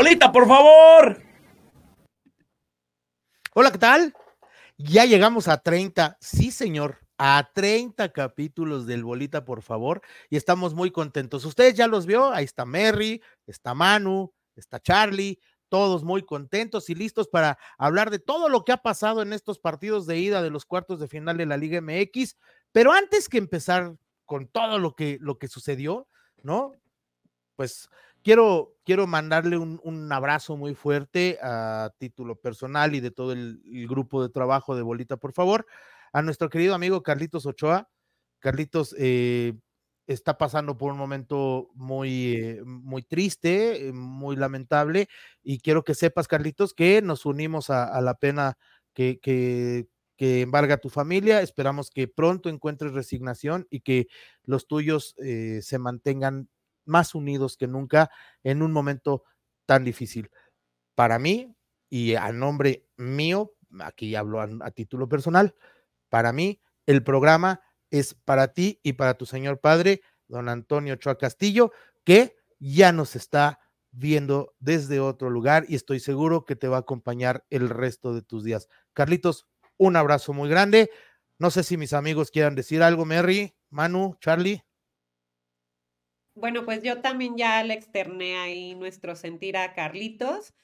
Bolita, por favor. Hola, ¿qué tal? Ya llegamos a 30, sí señor, a 30 capítulos del Bolita, por favor, y estamos muy contentos. Ustedes ya los vio, ahí está Mary, está Manu, está Charlie, todos muy contentos y listos para hablar de todo lo que ha pasado en estos partidos de ida de los cuartos de final de la Liga MX. Pero antes que empezar con todo lo que, lo que sucedió, ¿no? Pues quiero, quiero mandarle un, abrazo muy fuerte a título personal y de todo el, grupo de trabajo de Bolita, por favor, a nuestro querido amigo Carlitos Ochoa. Carlitos eh, está pasando por un momento muy, eh, muy triste, eh, muy lamentable, y quiero que sepas, Carlitos, que nos unimos a, la pena que, que, que, embarga tu familia. Esperamos que pronto encuentres resignación y que los tuyos se mantengan más unidos que nunca en un momento tan difícil. Para mí, y a nombre mío, aquí hablo a, título personal, para mí el programa es para ti y para tu señor padre, don Antonio Ochoa Castillo, que ya nos está viendo desde otro lugar y estoy seguro que te va a acompañar el resto de tus días. Carlitos, un abrazo muy grande. No sé si mis amigos quieran decir algo, Mary, Manu, Charlie. Bueno, pues yo también ya le externé ahí nuestro sentir a Carlitos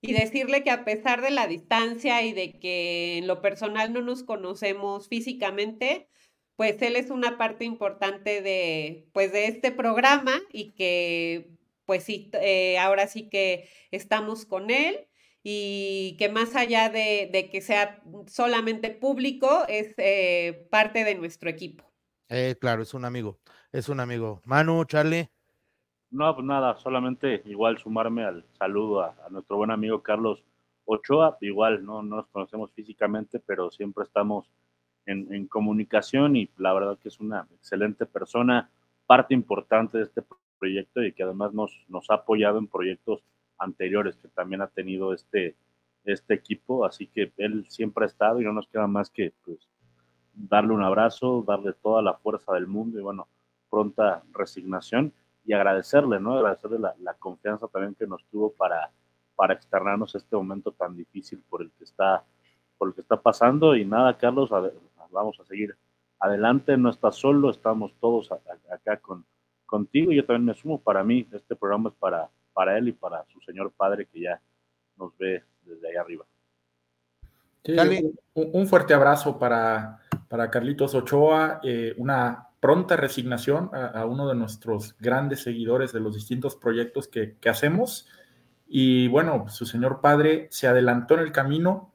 y decirle que a pesar de la distancia y de que en lo personal no nos conocemos físicamente, pues él es una parte importante de, pues de este programa y que, pues sí, eh, ahora sí que estamos con él y que más allá de, que sea solamente público, es eh, parte de nuestro equipo. Eh, claro, es un amigo es un amigo. Manu, Charlie. No, pues nada, solamente igual sumarme al saludo a, nuestro buen amigo Carlos Ochoa. Igual no, nos conocemos físicamente, pero siempre estamos en, comunicación y la verdad que es una excelente persona, parte importante de este proyecto y que además nos, nos ha apoyado en proyectos anteriores que también ha tenido este, este equipo. Así que él siempre ha estado y no nos queda más que pues, darle un abrazo, darle toda la fuerza del mundo y bueno, pronta resignación y agradecerle, ¿no? Agradecerle la, confianza también que nos tuvo para, para externarnos este momento tan difícil por el que está, por el que está pasando. Y nada, Carlos, vamos a seguir adelante, no estás solo, estamos todos acá con, contigo. y Yo también me sumo, para mí este programa es para, para él y para su señor padre que ya nos ve desde ahí arriba. un, fuerte abrazo para, para Carlitos Ochoa, eh, una pronta resignación a, uno de nuestros grandes seguidores de los distintos proyectos que, hacemos. Y bueno, su señor padre se adelantó en el camino,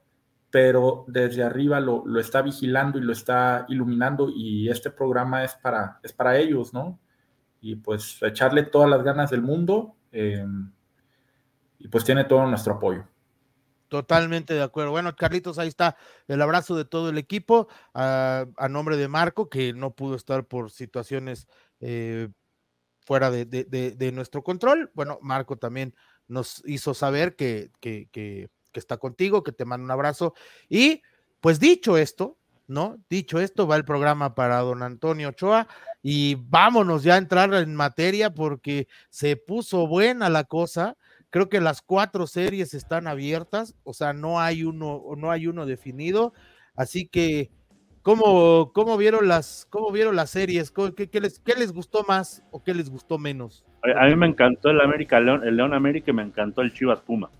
pero desde arriba lo, está vigilando y lo está iluminando y este programa es para, es para ellos, ¿no? Y pues echarle todas las ganas del mundo eh, y pues tiene todo nuestro apoyo. Totalmente de acuerdo. Bueno, Carlitos, ahí está el abrazo de todo el equipo a, nombre de Marco, que no pudo estar por situaciones eh, fuera de, nuestro control. Bueno, Marco también nos hizo saber que, que, que, está contigo, que te manda un abrazo. Y pues dicho esto, ¿no? Dicho esto, va el programa para don Antonio Ochoa y vámonos ya a entrar en materia porque se puso buena la cosa Creo que las cuatro series están abiertas, o sea, no hay uno, no hay uno definido. Así que, ¿cómo, cómo vieron las, cómo vieron las series? ¿Qué, les, ¿Qué les gustó más o qué les gustó menos? A mí me encantó el América León, el León América y me encantó el Chivas Puma.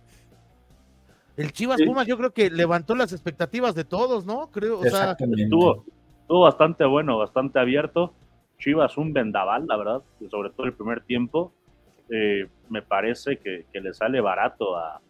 El Chivas Puma yo creo que levantó las expectativas de todos, ¿no? Creo, o sea, estuvo, estuvo bastante bueno, bastante abierto. Chivas un vendaval, la verdad, sobre todo el primer tiempo. Eh, me parece que, le sale barato a,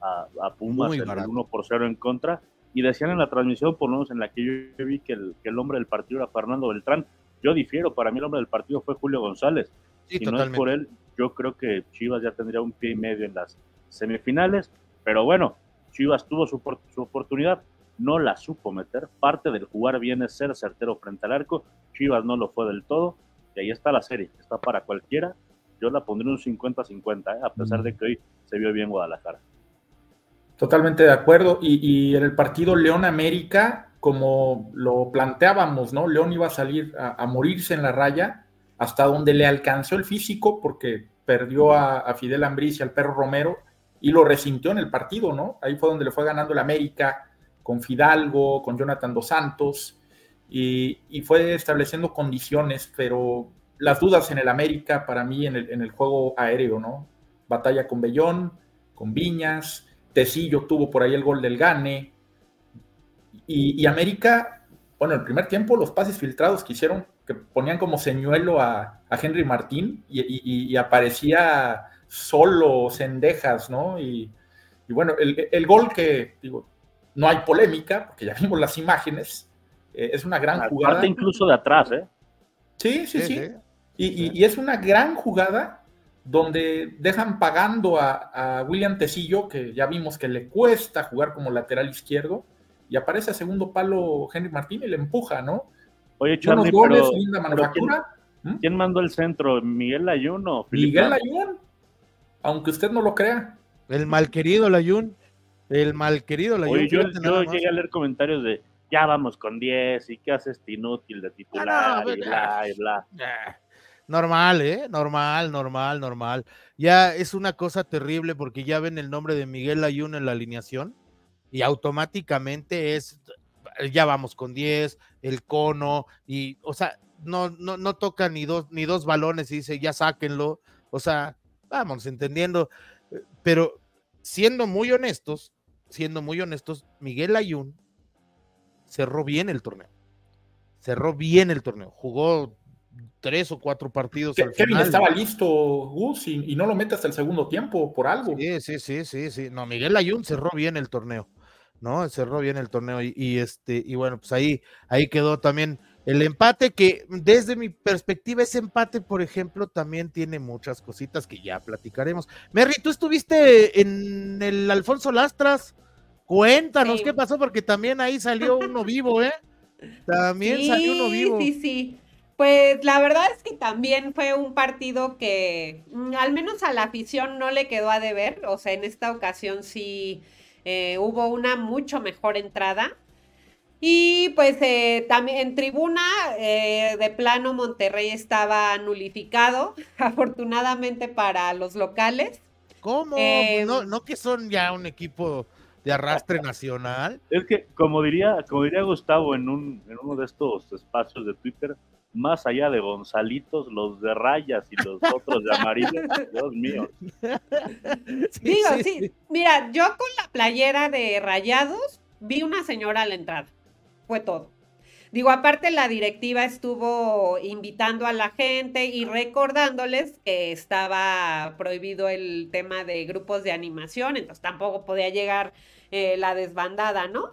a, Pumas el 1 por 0 en contra. Y decían en la transmisión, por lo menos en la que yo vi que el, que el hombre del partido era Fernando Beltrán. Yo difiero, para mí el hombre del partido fue Julio González. y no es por él, yo creo que Chivas ya tendría un pie y medio en las semifinales. Pero bueno, Chivas tuvo su, su oportunidad, no la supo meter. Parte del jugar bien es ser certero frente al arco. Chivas no lo fue del todo. Y ahí está la serie, está para cualquiera yo la pondré un 50-50, ¿eh? a pesar de que hoy se vio bien Guadalajara. Totalmente de acuerdo. Y, en el partido León América, como lo planteábamos, ¿no? León iba a salir a, morirse en la raya hasta donde le alcanzó el físico, porque perdió a, Fidel Ambriz y al perro Romero, y lo resintió en el partido, ¿no? Ahí fue donde le fue ganando el América con Fidalgo, con Jonathan Dos Santos, y, fue estableciendo condiciones, pero las dudas en el América para mí en el, en el juego aéreo, ¿no? Batalla con Bellón, con Viñas, Tecillo tuvo por ahí el gol del Gane, y, América, bueno, el primer tiempo los pases filtrados que hicieron, que ponían como señuelo a, Henry Martín y, aparecía solo Cendejas, ¿no? Y, bueno, el, gol que, digo, no hay polémica, porque ya vimos las imágenes, eh, es una gran jugada. Parte incluso de atrás, ¿eh? Sí, sí, sí. Y, es una gran jugada donde dejan pagando a, a William Tecillo, que ya vimos que le cuesta jugar como lateral izquierdo, y aparece a segundo palo Henry Martín y le empuja, ¿no? Oye, Charlie, goles, ¿quién, mandó el centro? ¿Miguel Layún o Miguel Layún, aunque usted no lo crea. El malquerido Layún, el malquerido Layún. Oye, yo, yo llegué a leer comentarios de ya vamos con 10 y qué haces este inútil de titular ah, y bla y bla. Normal, ¿eh? Normal, normal, normal. Ya es una cosa terrible porque ya ven el nombre de Miguel Layún en la alineación y automáticamente es, ya vamos con 10, el cono, y, o sea, no, no, no toca ni dos, ni dos balones y dice, ya sáquenlo, o sea, vamos entendiendo, eh, pero siendo muy honestos, siendo muy honestos, Miguel Ayun cerró bien el torneo, cerró bien el torneo, jugó tres o cuatro partidos. Kevin estaba listo, Gus, y, no lo mete hasta el segundo tiempo por algo. Sí, sí, sí, sí, sí. No, Miguel Ayun cerró bien el torneo. ¿no? Cerró bien el torneo y, este, y bueno, pues ahí, ahí quedó también el empate, que desde mi perspectiva, ese empate, por ejemplo, también tiene muchas cositas que ya platicaremos. Merry, tú estuviste en el Alfonso Lastras. Cuéntanos qué pasó, porque también ahí salió uno vivo, ¿eh? También salió uno vivo. Sí, sí. Pues la verdad es que también fue un partido que mm, al menos a la afición no le quedó a deber. O sea, en esta ocasión sí eh, hubo una mucho mejor entrada. Y pues eh, también en tribuna, eh, de plano, Monterrey estaba nulificado, afortunadamente para los locales. ¿Cómo? Pues no, no que son ya un equipo de arrastre nacional. Es que, como diría, como diría Gustavo en, un, en uno de estos espacios de Twitter, más allá de Gonzalitos, los de rayas y los otros de amarillo, Dios mío. Digo, sí, Mira, yo con la playera de rayados vi una señora a la entrada. Fue todo. Digo, aparte la directiva estuvo invitando a la gente y recordándoles que estaba prohibido el tema de grupos de animación, entonces tampoco podía llegar eh, la desbandada, ¿no?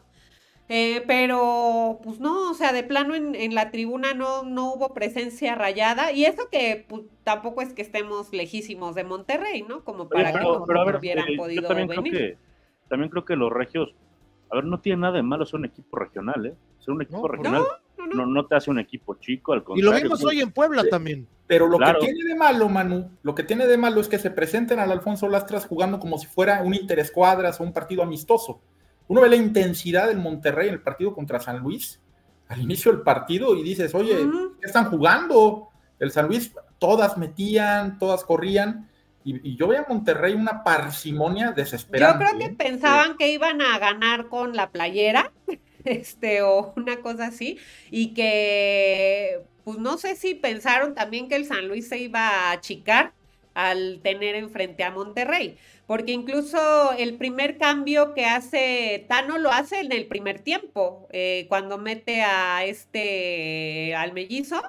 Eh, pero, pues no, o sea, de plano en, la tribuna no, no hubo presencia rayada. Y eso que pues, tampoco es que estemos lejísimos de Monterrey, ¿no? Como para que no hubieran eh, podido también venir. Creo que, también creo que los regios, a ver, no tiene nada de malo ser un equipo regional, ¿eh? Ser un equipo regional no, no, te hace un equipo chico, al contrario. Y lo vimos hoy en Puebla también. Pero lo que tiene de malo, Manu, lo que tiene de malo es que se presenten al Alfonso Lastras jugando como si fuera un interescuadras o un partido amistoso. Uno ve la intensidad del Monterrey en el partido contra San Luis al inicio del partido y dices, oye, ¿qué están jugando? El San Luis, todas metían, todas corrían. Y, yo veo a Monterrey una parsimonia desesperante. Yo creo que ¿eh? pensaban que iban a ganar con la playera, este, o una cosa así, y que, pues no sé si pensaron también que el San Luis se iba a achicar al tener enfrente a Monterrey porque incluso el primer cambio que hace Tano lo hace en el primer tiempo, eh, cuando mete a este, al mellizo,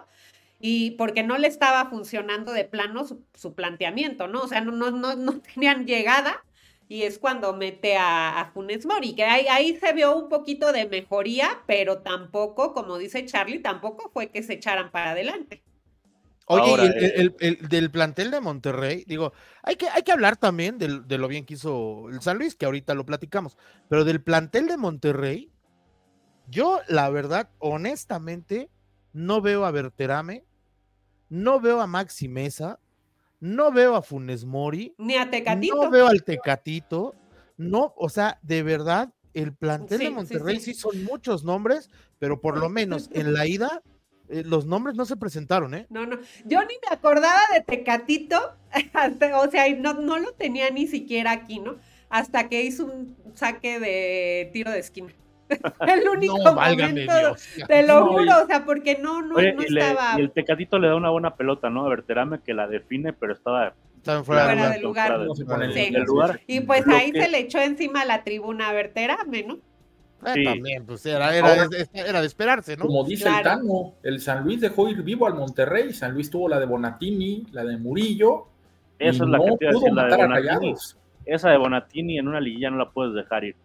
y porque no le estaba funcionando de plano su, planteamiento, ¿no? O sea, no, no, no, tenían llegada, y es cuando mete a, a Funes Mori, que ahí, ahí se vio un poquito de mejoría, pero tampoco, como dice Charlie, tampoco fue que se echaran para adelante. Oye, eh, el, del plantel de Monterrey, digo, hay que, hay que hablar también de, lo bien que hizo el San Luis, que ahorita lo platicamos, pero del plantel de Monterrey, yo la verdad, honestamente, no veo a Berterame, no veo a Maxi Mesa, no veo a Funes Mori, ni a Tecatito. No veo al Tecatito, no, o sea, de verdad, el plantel de Monterrey sí, son muchos nombres, pero por lo menos en la ida eh, los nombres no se presentaron, ¿eh? No, no. Yo ni me acordaba de Tecatito, o sea, no, no lo tenía ni siquiera aquí, ¿no? Hasta que hizo un saque de tiro de esquina. el único no, momento, te lo juro, o sea, porque no, no, no estaba. y el Tecatito le da una buena pelota, ¿no? A Verterame que la define, pero estaba fuera, del lugar. Y pues ahí se le echó encima la tribuna a Verterame, ¿no? Eh, también, pues era, era, era, de esperarse, ¿no? Como dice el Tano, el San Luis dejó ir vivo al Monterrey, San Luis tuvo la de Bonatini, la de Murillo. Esa es la que te decir, la de Bonatini. Esa de Bonatini en una liguilla no la puedes dejar ir.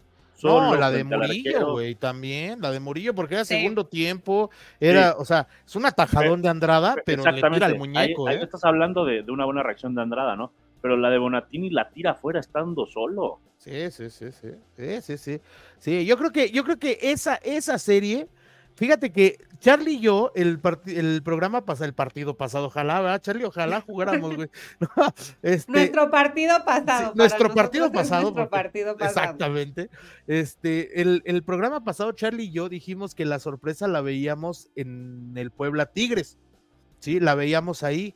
no, la de Murillo, güey, también, la de Murillo, porque era segundo tiempo, era, o sea, es un atajadón de Andrada, pero le tira al muñeco. Ahí, ¿eh? estás hablando de, de, una buena reacción de Andrada, ¿no? Pero la de Bonatini la tira afuera estando solo. Sí, sí, sí, sí. Sí, sí, sí. Sí, yo creo que, yo creo que esa, esa serie, fíjate que Charlie y yo, el, el programa pasa, el partido pasado, ojalá, ¿verdad, Charlie? Ojalá jugáramos, güey. Este, nuestro partido pasado. nuestro partido pasado. Nuestro partido pasado. Exactamente. Este, el, el programa pasado, Charlie y yo dijimos que la sorpresa la veíamos en el Puebla Tigres. Sí, la veíamos ahí.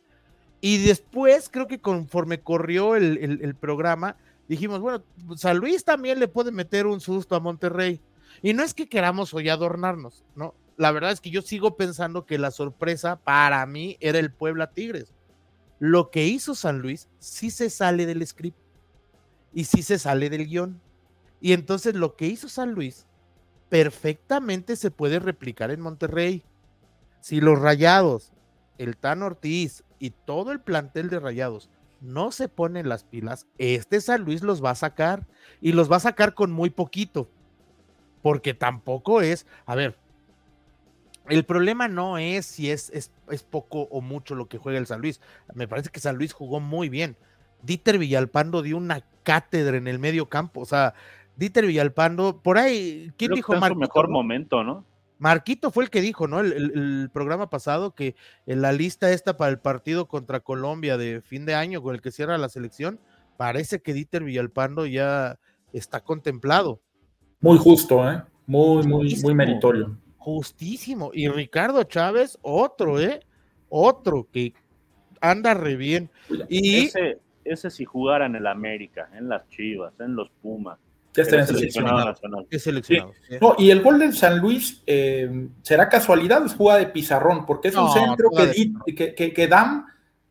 Y después, creo que conforme corrió el, el, programa, dijimos, bueno, San Luis también le puede meter un susto a Monterrey. Y no es que queramos hoy adornarnos, ¿no? La verdad es que yo sigo pensando que la sorpresa para mí era el Puebla Tigres. Lo que hizo San Luis sí se sale del script y sí se sale del guion. Y entonces lo que hizo San Luis perfectamente se puede replicar en Monterrey. Si los Rayados, el Tan Ortiz y todo el plantel de Rayados no se ponen las pilas, este San Luis los va a sacar y los va a sacar con muy poquito. Porque tampoco es, a ver, el problema no es si es, es, poco o mucho lo que juega el San Luis. Me parece que San Luis jugó muy bien. Dieter Villalpando dio una cátedra en el medio campo. O sea, Dieter Villalpando, por ahí, ¿quién dijo más? mejor momento, ¿no? Marquito fue el que dijo, ¿no? El, programa pasado que en la lista esta para el partido contra Colombia de fin de año con el que cierra la selección, parece que Dieter Villalpando ya está contemplado. Muy justo, ¿eh? Muy, muy, muy meritorio. Justísimo. Y Ricardo Chávez, otro, ¿eh? Otro que anda re bien. Y ese, ese si jugara en el América, en las Chivas, en los Pumas, seleccionado. y el gol del San Luis eh, será casualidad o es jugada de pizarrón, porque es un centro que, que, Dam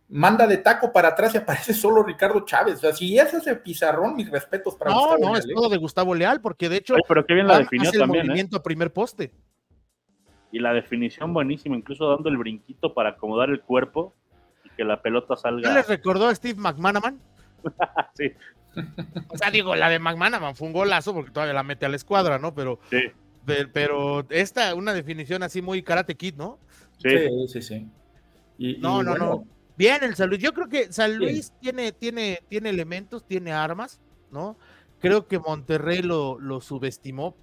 manda de taco para atrás y aparece solo Ricardo Chávez. O sea, si es ese pizarrón, mis respetos para No, no, es ¿eh? todo de Gustavo Leal, porque de hecho. pero qué bien la definió también. El ¿eh? movimiento a primer poste. Y la definición buenísima, incluso dando el brinquito para acomodar el cuerpo y que la pelota salga. ¿Qué les recordó a Steve McManaman? sí, o sea, digo, la de McManaman fue un golazo porque todavía la mete a la escuadra, ¿no? Pero, sí. pero esta, una definición así muy karate kid, ¿no? Sí, sí, sí. no, no, no. Bien el San Luis. Yo creo que San Luis tiene, tiene, tiene elementos, tiene armas, ¿no? Creo que Monterrey lo, lo subestimó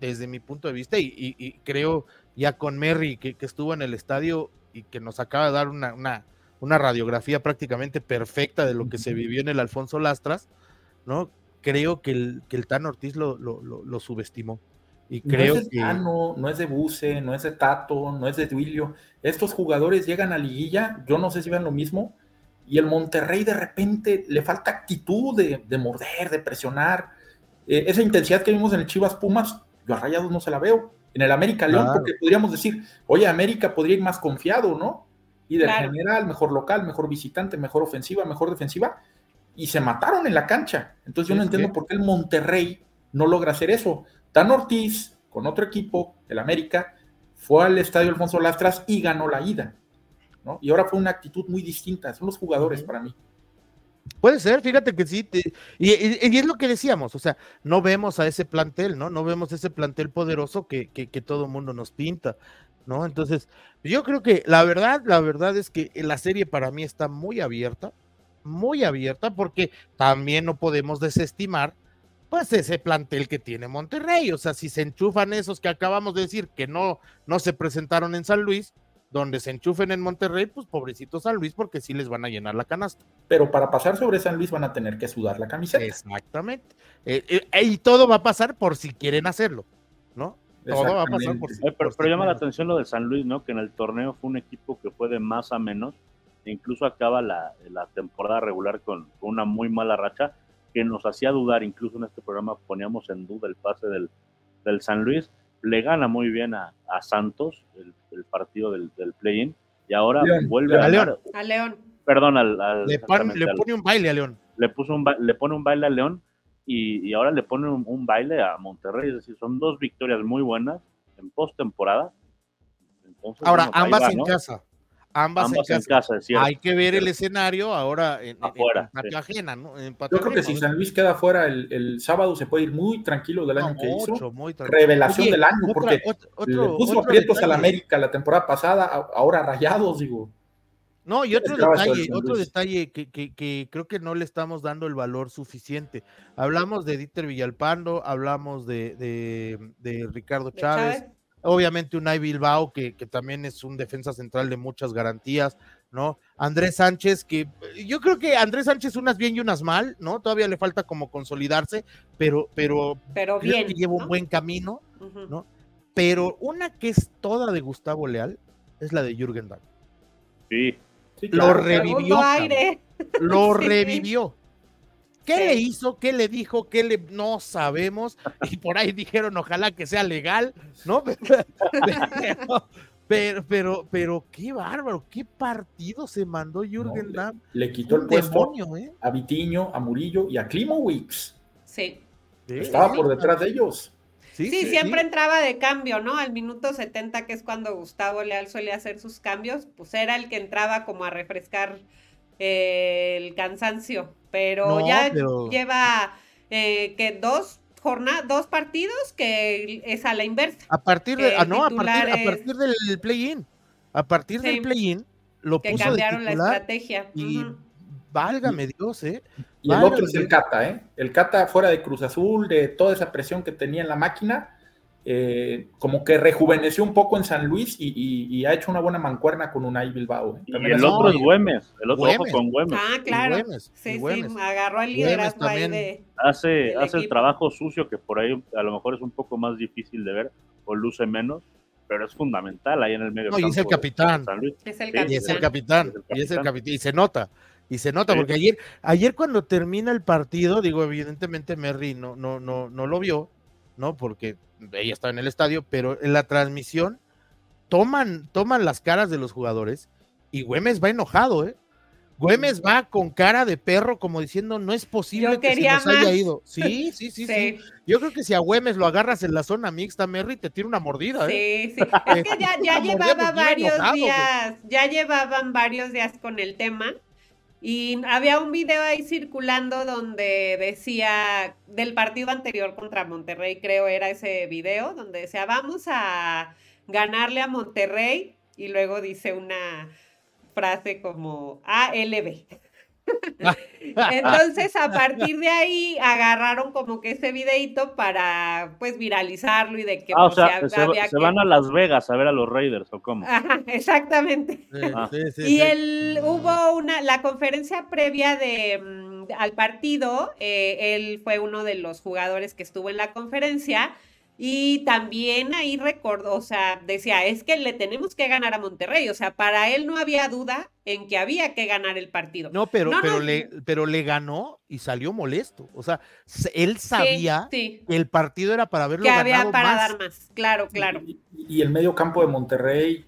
desde mi punto de vista y, creo ya con Merry que, que, estuvo en el estadio y que nos acaba de dar una, una, una radiografía prácticamente perfecta de lo que se vivió en el Alfonso Lastras, ¿no? Creo que el, que el Tan Ortiz lo, lo, subestimó. Y creo no es de Tano, no es de Buse, no es de Tato, no es de Duilio. Estos jugadores llegan a liguilla, yo no sé si ven lo mismo, y el Monterrey de repente le falta actitud de, morder, de presionar. Eh, esa intensidad que vimos en el Chivas Pumas, yo a Rayados no se la veo. En el América León, porque podríamos decir, oye, América podría ir más confiado, ¿no? Y del general, mejor local, mejor visitante, mejor ofensiva, mejor defensiva y se mataron en la cancha. Entonces yo no entiendo por qué el Monterrey no logra hacer eso. Dan Ortiz, con otro equipo, el América, fue al estadio Alfonso Lastras y ganó la ida. ¿no? Y ahora fue una actitud muy distinta. Son los jugadores para mí. Puede ser, fíjate que sí. y, es lo que decíamos, o sea, no vemos a ese plantel, ¿no? No vemos ese plantel poderoso que, que, que todo mundo nos pinta, ¿no? Entonces, yo creo que la verdad, la verdad es que la serie para mí está muy abierta muy abierta porque también no podemos desestimar pues ese plantel que tiene Monterrey, o sea, si se enchufan esos que acabamos de decir que no no se presentaron en San Luis, donde se enchufen en Monterrey, pues pobrecito San Luis porque sí les van a llenar la canasta. Pero para pasar sobre San Luis van a tener que sudar la camiseta. Exactamente. Eh, eh, y todo va a pasar por si quieren hacerlo, ¿no? Todo va a pasar por, eh, pero, pero, llama la atención lo de San Luis, ¿no? Que en el torneo fue un equipo que fue de más a menos, incluso acaba la, la temporada regular con, con, una muy mala racha, que nos hacía dudar, incluso en este programa poníamos en duda el pase del, del San Luis, le gana muy bien a, a Santos el, el, partido del, del play-in, y ahora León, vuelve a, a León. A León. Perdón, al, al le, pon, le, pone un baile a León. Le, puso un, le pone un baile a León y, y ahora le pone un, un, baile a Monterrey. Es decir, son dos victorias muy buenas en postemporada. Ahora, bueno, ambas va, en ¿no? casa. Ambas, ambas, en, en casa. Hay que ver el escenario ahora en, Afuera, en, en ajena, ¿no? En Yo creo que si San Luis queda fuera el, el, sábado se puede ir muy tranquilo del año no, que mucho, hizo. Muy Revelación Oye, del año, otra, porque otro, otro, le puso aprietos a la América la temporada pasada, ahora rayados, digo. No, y otro detalle, otro detalle que, que, que, creo que no le estamos dando el valor suficiente. Hablamos de Dieter Villalpando, hablamos de, de, de Ricardo Chávez, Chávez, obviamente Unai Bilbao, que, que, también es un defensa central de muchas garantías, ¿no? Andrés Sánchez, que yo creo que Andrés Sánchez unas bien y unas mal, ¿no? Todavía le falta como consolidarse, pero, pero, pero bien, que lleva ¿no? un buen camino, uh -huh. ¿no? Pero una que es toda de Gustavo Leal es la de Jürgen Damm. Sí. Sí, claro. Lo revivió. Aire. Lo sí. revivió. ¿Qué sí. le hizo? ¿Qué le dijo? ¿Qué le no sabemos? Y por ahí dijeron, ojalá que sea legal, ¿no? Pero, pero, pero, pero qué bárbaro, qué partido se mandó Jürgen no, Damm. Le, le, quitó el puesto ¿eh? a Vitiño, a Murillo y a Klimowicz. Sí. Estaba por detrás de ellos. Sí, sí, sí, siempre entraba de cambio, ¿no? Al minuto 70, que es cuando Gustavo Leal suele hacer sus cambios, pues era el que entraba como a refrescar eh, el cansancio. Pero no, ya pero... lleva eh, que dos jornadas, dos partidos que es a la inversa. A partir de, ah, no, a partir, es... a partir, del play-in. A partir sí, del play-in lo que puso cambiaron de la estrategia. Y uh -huh. válgame Dios, ¿eh? Y válgame el otro es el Cata, ¿eh? El Cata fuera de Cruz Azul, de toda esa presión que tenía en la máquina, eh, como que rejuveneció un poco en San Luis y, y, y ha hecho una buena mancuerna con Unai Bilbao. ¿eh? Y el otro es Güemes, el otro Güemes. ojo con Güemes. Ah, claro. Güemes, sí, Güemes. sí, agarró el liderazgo ahí de. Hace, hace el trabajo sucio que por ahí a lo mejor es un poco más difícil de ver o luce menos, pero es fundamental ahí en el medio no, y es el capitán. Es el Sí, capitán. y es el capitán. Y es el capitán. Y se nota. Y se nota, sí. porque ayer, ayer cuando termina el partido, digo, evidentemente Merry no, no, no, no lo vio, ¿no? Porque ella estaba en el estadio, pero en la transmisión toman, toman las caras de los jugadores y Güemes va enojado, ¿eh? Güemes va con cara de perro como diciendo no es posible Yo que se nos más. haya ido. Sí, sí, sí, sí, sí, Yo creo que si a Güemes lo agarras en la zona mixta, Merry, te tira una mordida. ¿eh? Sí, sí. Es que ya, ya llevaba varios enojado, días, pues. ya llevaban varios días con el tema. Y había un video ahí circulando donde decía del partido anterior contra Monterrey, creo era ese video, donde decía, vamos a ganarle a Monterrey y luego dice una frase como ALB. Entonces, a partir de ahí agarraron como que ese videito para pues viralizarlo y de que ah, pues, o sea, se, se que... van a Las Vegas a ver a los Raiders o cómo. Ajá, exactamente. Sí, ah. sí, sí, y el hubo una la conferencia previa de um, al partido, eh, él fue uno de los jugadores que estuvo en la conferencia y también ahí recordó, o sea, decía, es que le tenemos que ganar a Monterrey. O sea, para él no había duda en que había que ganar el partido. No, pero, no, pero, no, le, pero le ganó y salió molesto. O sea, él sabía sí, sí. que el partido era para verlo que había para más. dar más. Claro, claro. Y, y el medio campo de Monterrey,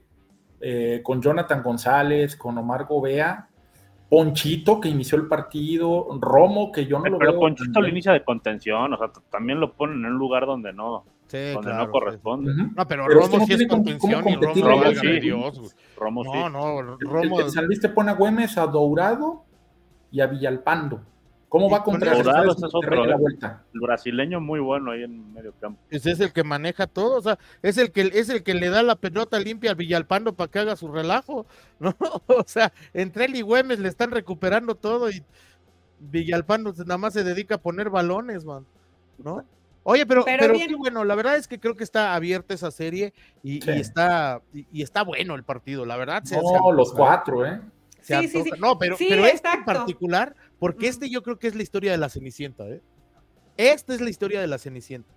eh, con Jonathan González, con Omar Gobea, Ponchito que inició el partido, Romo que yo no pero lo pero veo. Ponchito lo inicia de contención, o sea, también lo ponen en un lugar donde no, Sí, donde claro, no corresponde. sí. No, pero, Pero Romo es que no sí es contención cómo y Romo, Romo sí. Dios. Romo No, sí. no, El, Romo. el San Luis te pone a Güemes, a Dourado y a Villalpando. ¿Cómo va con contra Dourado es otro, la ¿eh? vuelta? El brasileño muy bueno ahí en medio campo. Ese es el que maneja todo, o sea, es el que es el que le da la pelota limpia al Villalpando para que haga su relajo, ¿no? O sea, entre él y Güemes le están recuperando todo y Villalpando nada más se dedica a poner balones, man, ¿no? Oye, pero, Pero pero, bien. bueno, la verdad es que creo que está abierta esa serie y, Sí. y está y, y está bueno el partido, la verdad. se- No, antoja, los cuatro, ¿eh? se Sí, sí, antoja. sí. No, pero, Sí, pero este en particular, porque este yo creo que es la historia de la Cenicienta, ¿eh? Esta es la historia de la Cenicienta.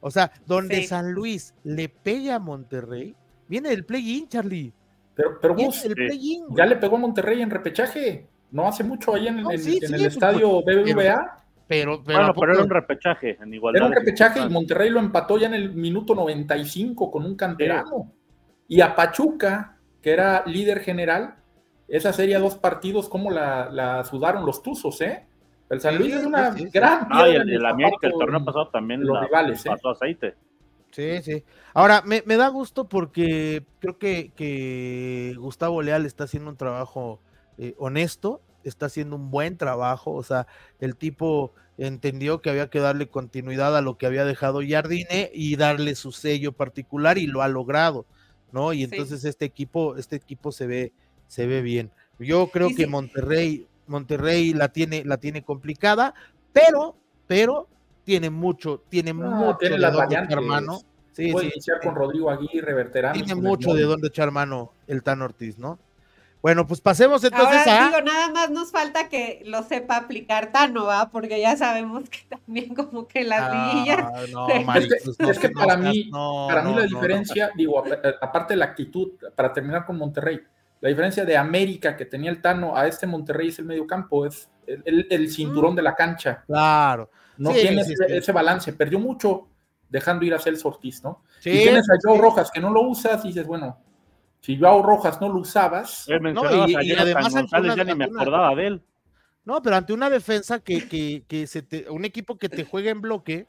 O sea, donde San Luis le pega a Monterrey, viene el play-in, Charlie. Pero, pero el play ya le pegó a Monterrey en repechaje, no hace mucho ahí en, el pues, estadio BBVA. Pero, pero, pero era un repechaje en igualdad. Era un repechaje y Monterrey lo empató ya en el minuto 95 con un canterano. Y a Pachuca, que era líder general, esa serie dos partidos, ¿cómo la, sudaron los Tuzos, eh? El San Luis es una gran. Ah, y el, América el torneo pasado también los rivales, ¿eh? pasó aceite. Sí, sí. Ahora, me, da gusto porque creo que, Gustavo Leal está haciendo un trabajo eh, honesto, está haciendo un buen trabajo, o sea, el tipo entendió que había que darle continuidad a lo que había dejado Jardine y darle su sello particular y lo ha logrado, ¿no? Y entonces este equipo, este equipo se ve, se ve bien. Yo creo que Monterrey, Monterrey la tiene, la tiene complicada, pero, pero tiene mucho, tiene mucho tiene de dónde echar mano. Sí, Puede iniciar con Rodrigo Aguirre, Tiene mucho de dónde echar mano el Tan Ortiz, ¿no? Bueno, pues pasemos entonces Ahora, a. Digo, nada más nos falta que lo sepa aplicar Tano, ¿va? Porque ya sabemos que también, como que las ah, No, es que, para mí, para mí la diferencia, digo, aparte de la actitud, para terminar con Monterrey, la diferencia de América que tenía el Tano a este Monterrey es el medio campo, es el, cinturón de la cancha. Claro. No tiene ese, balance, perdió mucho dejando ir a Celso Ortiz, ¿no? y tienes a Joe Rojas que no lo usas y dices, bueno, si Joao Rojas no lo usabas. no, y, además ya ni me acordaba de él. No, pero ante una defensa que, que, que se te, un equipo que te juega en bloque,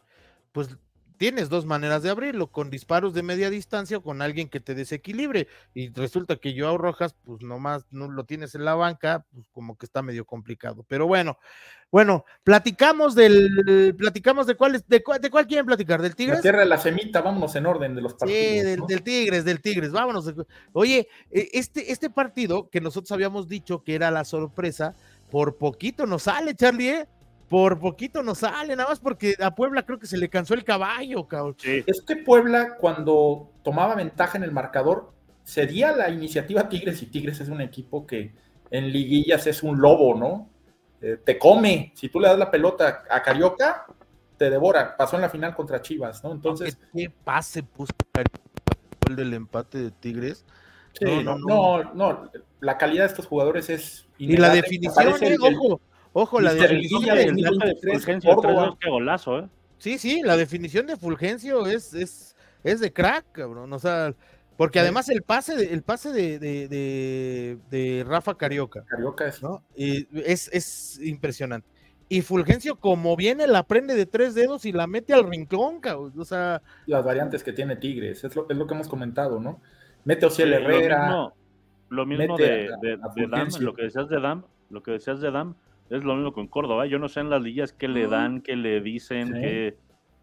pues tienes dos maneras de abrirlo, con disparos de media distancia o con alguien que te desequilibre. Y resulta que Joao Rojas, pues nomás no lo tienes en la banca, pues como que está medio complicado. Pero bueno, bueno, platicamos del, platicamos de cuál, de cuál, de cuál quieren platicar, del Tigres. La tierra de la semita, vámonos en orden de los partidos. Sí, del, Tigres, del Tigres, vámonos. Oye, e, este, este partido que nosotros habíamos dicho que era la sorpresa, por poquito nos sale, Charlie, ¿eh? Por poquito no sale, nada más porque a Puebla creo que se le cansó el caballo, cabrón. Es que Puebla, cuando tomaba ventaja en el marcador, sería la iniciativa Tigres y Tigres es un equipo que en liguillas es un lobo, ¿no? Eh, te come. Si tú le das la pelota a Carioca, te devora. Pasó en la final contra Chivas, ¿no? Entonces. ¿Qué pase puso el del empate de Tigres? no, no, no, La calidad de estos jugadores es. Y la definición, eh, ojo, Ojo, la definición de, golazo, ¿eh? Sí, sí, la definición de Fulgencio es, es, es de crack, cabrón. O sea, porque además el pase de, el pase de, de, Rafa Carioca. Carioca es. ¿no? Y es, es impresionante. Y Fulgencio, como viene, la prende de tres dedos y la mete al rincón, cabrón. O sea. Las variantes que tiene Tigres, es lo, es lo que hemos comentado, ¿no? Mete Ociel Herrera. Lo mismo, de, Dam, lo que decías de Dam, lo que decías de Dam, es lo mismo con Córdoba. Yo no sé en las ligas qué le dan, qué le dicen,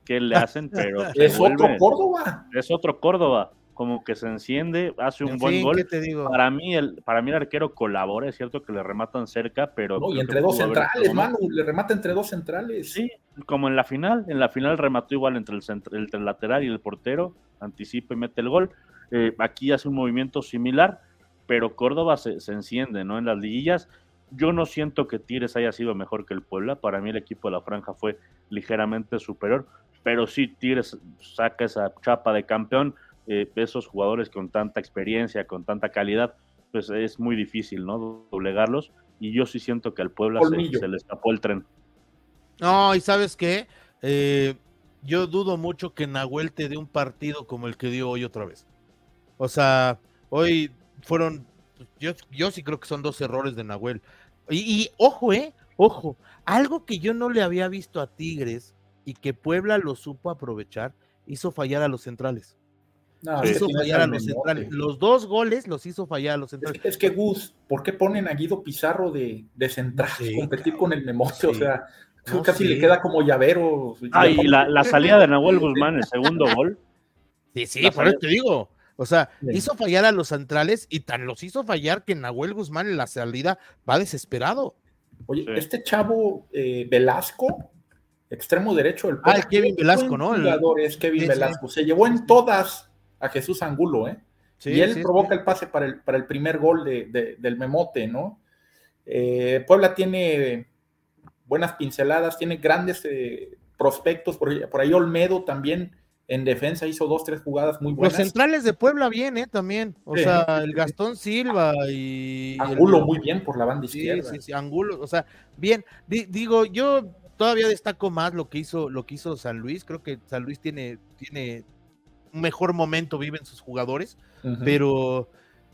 qué, le hacen, pero. Es otro Córdoba. Es otro Córdoba. Como que se enciende, hace un buen gol. Para mí, el, para mí el arquero colabora, es cierto que le rematan cerca, pero. No, y entre dos centrales, Manu, le remata entre dos centrales. Sí, como en la final. En la final remató igual entre el, entre el lateral y el portero, anticipa y mete el gol. Eh, aquí hace un movimiento similar, pero Córdoba se, se enciende, ¿no? En las liguillas yo no siento que Tigres haya sido mejor que el Puebla. Para mí el equipo de la franja fue ligeramente superior. Pero sí, Tigres saca esa chapa de campeón. Eh, esos jugadores con tanta experiencia, con tanta calidad, pues es muy difícil, ¿no? Doblegarlos. Y yo sí siento que al Puebla se, le escapó el tren. No, y sabes qué? Eh, yo dudo mucho que Nahuel te dé un partido como el que dio hoy otra vez. O sea, hoy fueron yo, yo sí creo que son dos errores de Nahuel. Y, ojo, eh, ojo, algo que yo no le había visto a Tigres y que Puebla lo supo aprovechar, hizo fallar a los centrales. No, hizo fallar a los centrales. Los dos goles los hizo fallar a los centrales. Es que, Gus, ¿por qué ponen a Guido Pizarro de, de central? competir con el Memote, o sea, casi le queda como llavero. Ah, y la, la, salida de Nahuel Guzmán, el segundo gol. Sí, sí, por eso te digo. O sea, hizo fallar a los centrales y tan los hizo fallar que Nahuel Guzmán en la salida va desesperado. Oye, este chavo eh, Velasco, extremo derecho del Ah, Kevin Velasco, ¿no? El jugador es Kevin Velasco. Se llevó en todas a Jesús Angulo, ¿eh? y él provoca el pase para el, para el primer gol de, del Memote, ¿no? Eh, Puebla tiene buenas pinceladas, tiene grandes eh, prospectos, por, por ahí Olmedo también En defensa hizo dos, tres jugadas muy buenas. Los centrales de Puebla bien, ¿eh? También. O sea, el Gastón Silva y. Angulo muy bien por la banda izquierda. Sí, sí, Angulo. O sea, bien. digo, yo todavía destaco más lo que hizo, lo que hizo San Luis. Creo que San Luis tiene, tiene un mejor momento, viven sus jugadores. Pero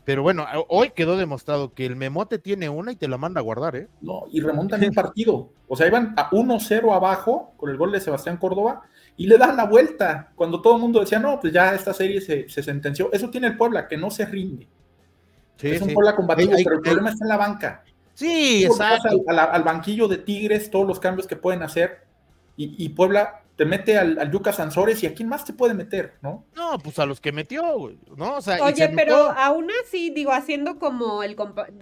pero bueno, hoy quedó demostrado que el Memote tiene una y te la manda a guardar, ¿eh? No, y remontan el partido. O sea, iban a 1-0 abajo con el gol de Sebastián Córdoba y le dan la vuelta. Cuando todo el mundo decía, no, pues ya esta serie se, sentenció. Eso tiene el Puebla, que no se rinde. es un Puebla combativo, pero el problema está en la banca. Sí, exacto. Al, banquillo de Tigres, todos los cambios que pueden hacer. y Puebla te mete al, al Yuka Sansores y a quién más te puede meter, ¿no? No, pues a los que metió, ¿no? O sea, Oye, pero aún así, digo, haciendo como el,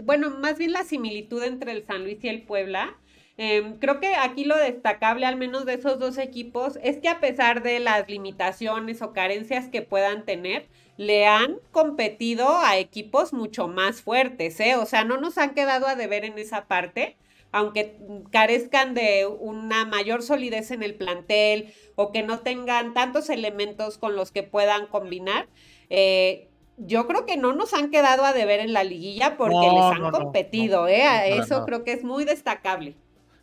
bueno, más bien la similitud entre el San Luis y el Puebla, em, creo que aquí lo destacable, al menos de esos dos equipos, es que a pesar de las limitaciones o carencias que puedan tener, le han competido a equipos mucho más fuertes, ¿eh? O sea, no nos han quedado a deber en esa parte aunque carezcan de una mayor solidez en el plantel o que no tengan tantos elementos con los que puedan combinar, eh, yo creo que no nos han quedado a deber en la liguilla porque les han competido, ¿eh? Eso creo que es muy destacable.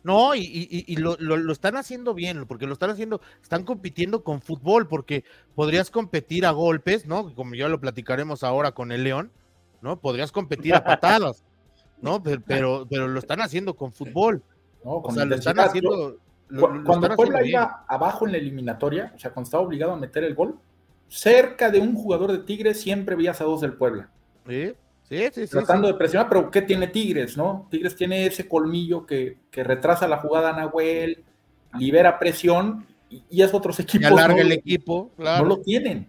No, y, lo, lo, están haciendo bien, porque lo están haciendo, están compitiendo con fútbol, porque podrías competir a golpes, ¿no? Como ya lo platicaremos ahora con el León, ¿no? Podrías competir a patadas. ¿no? Pero, pero, lo están haciendo con fútbol. No, con o sea, lo están haciendo. cuando Puebla iba abajo en la eliminatoria, o sea, cuando estaba obligado a meter el gol, cerca de un jugador de Tigres siempre veías a dos del Puebla. Sí, sí, sí. Tratando de presionar, pero ¿qué tiene Tigres, no? Tigres tiene ese colmillo que, retrasa la jugada a Nahuel, libera presión y, es otros equipos. Y alarga el equipo, No lo tienen.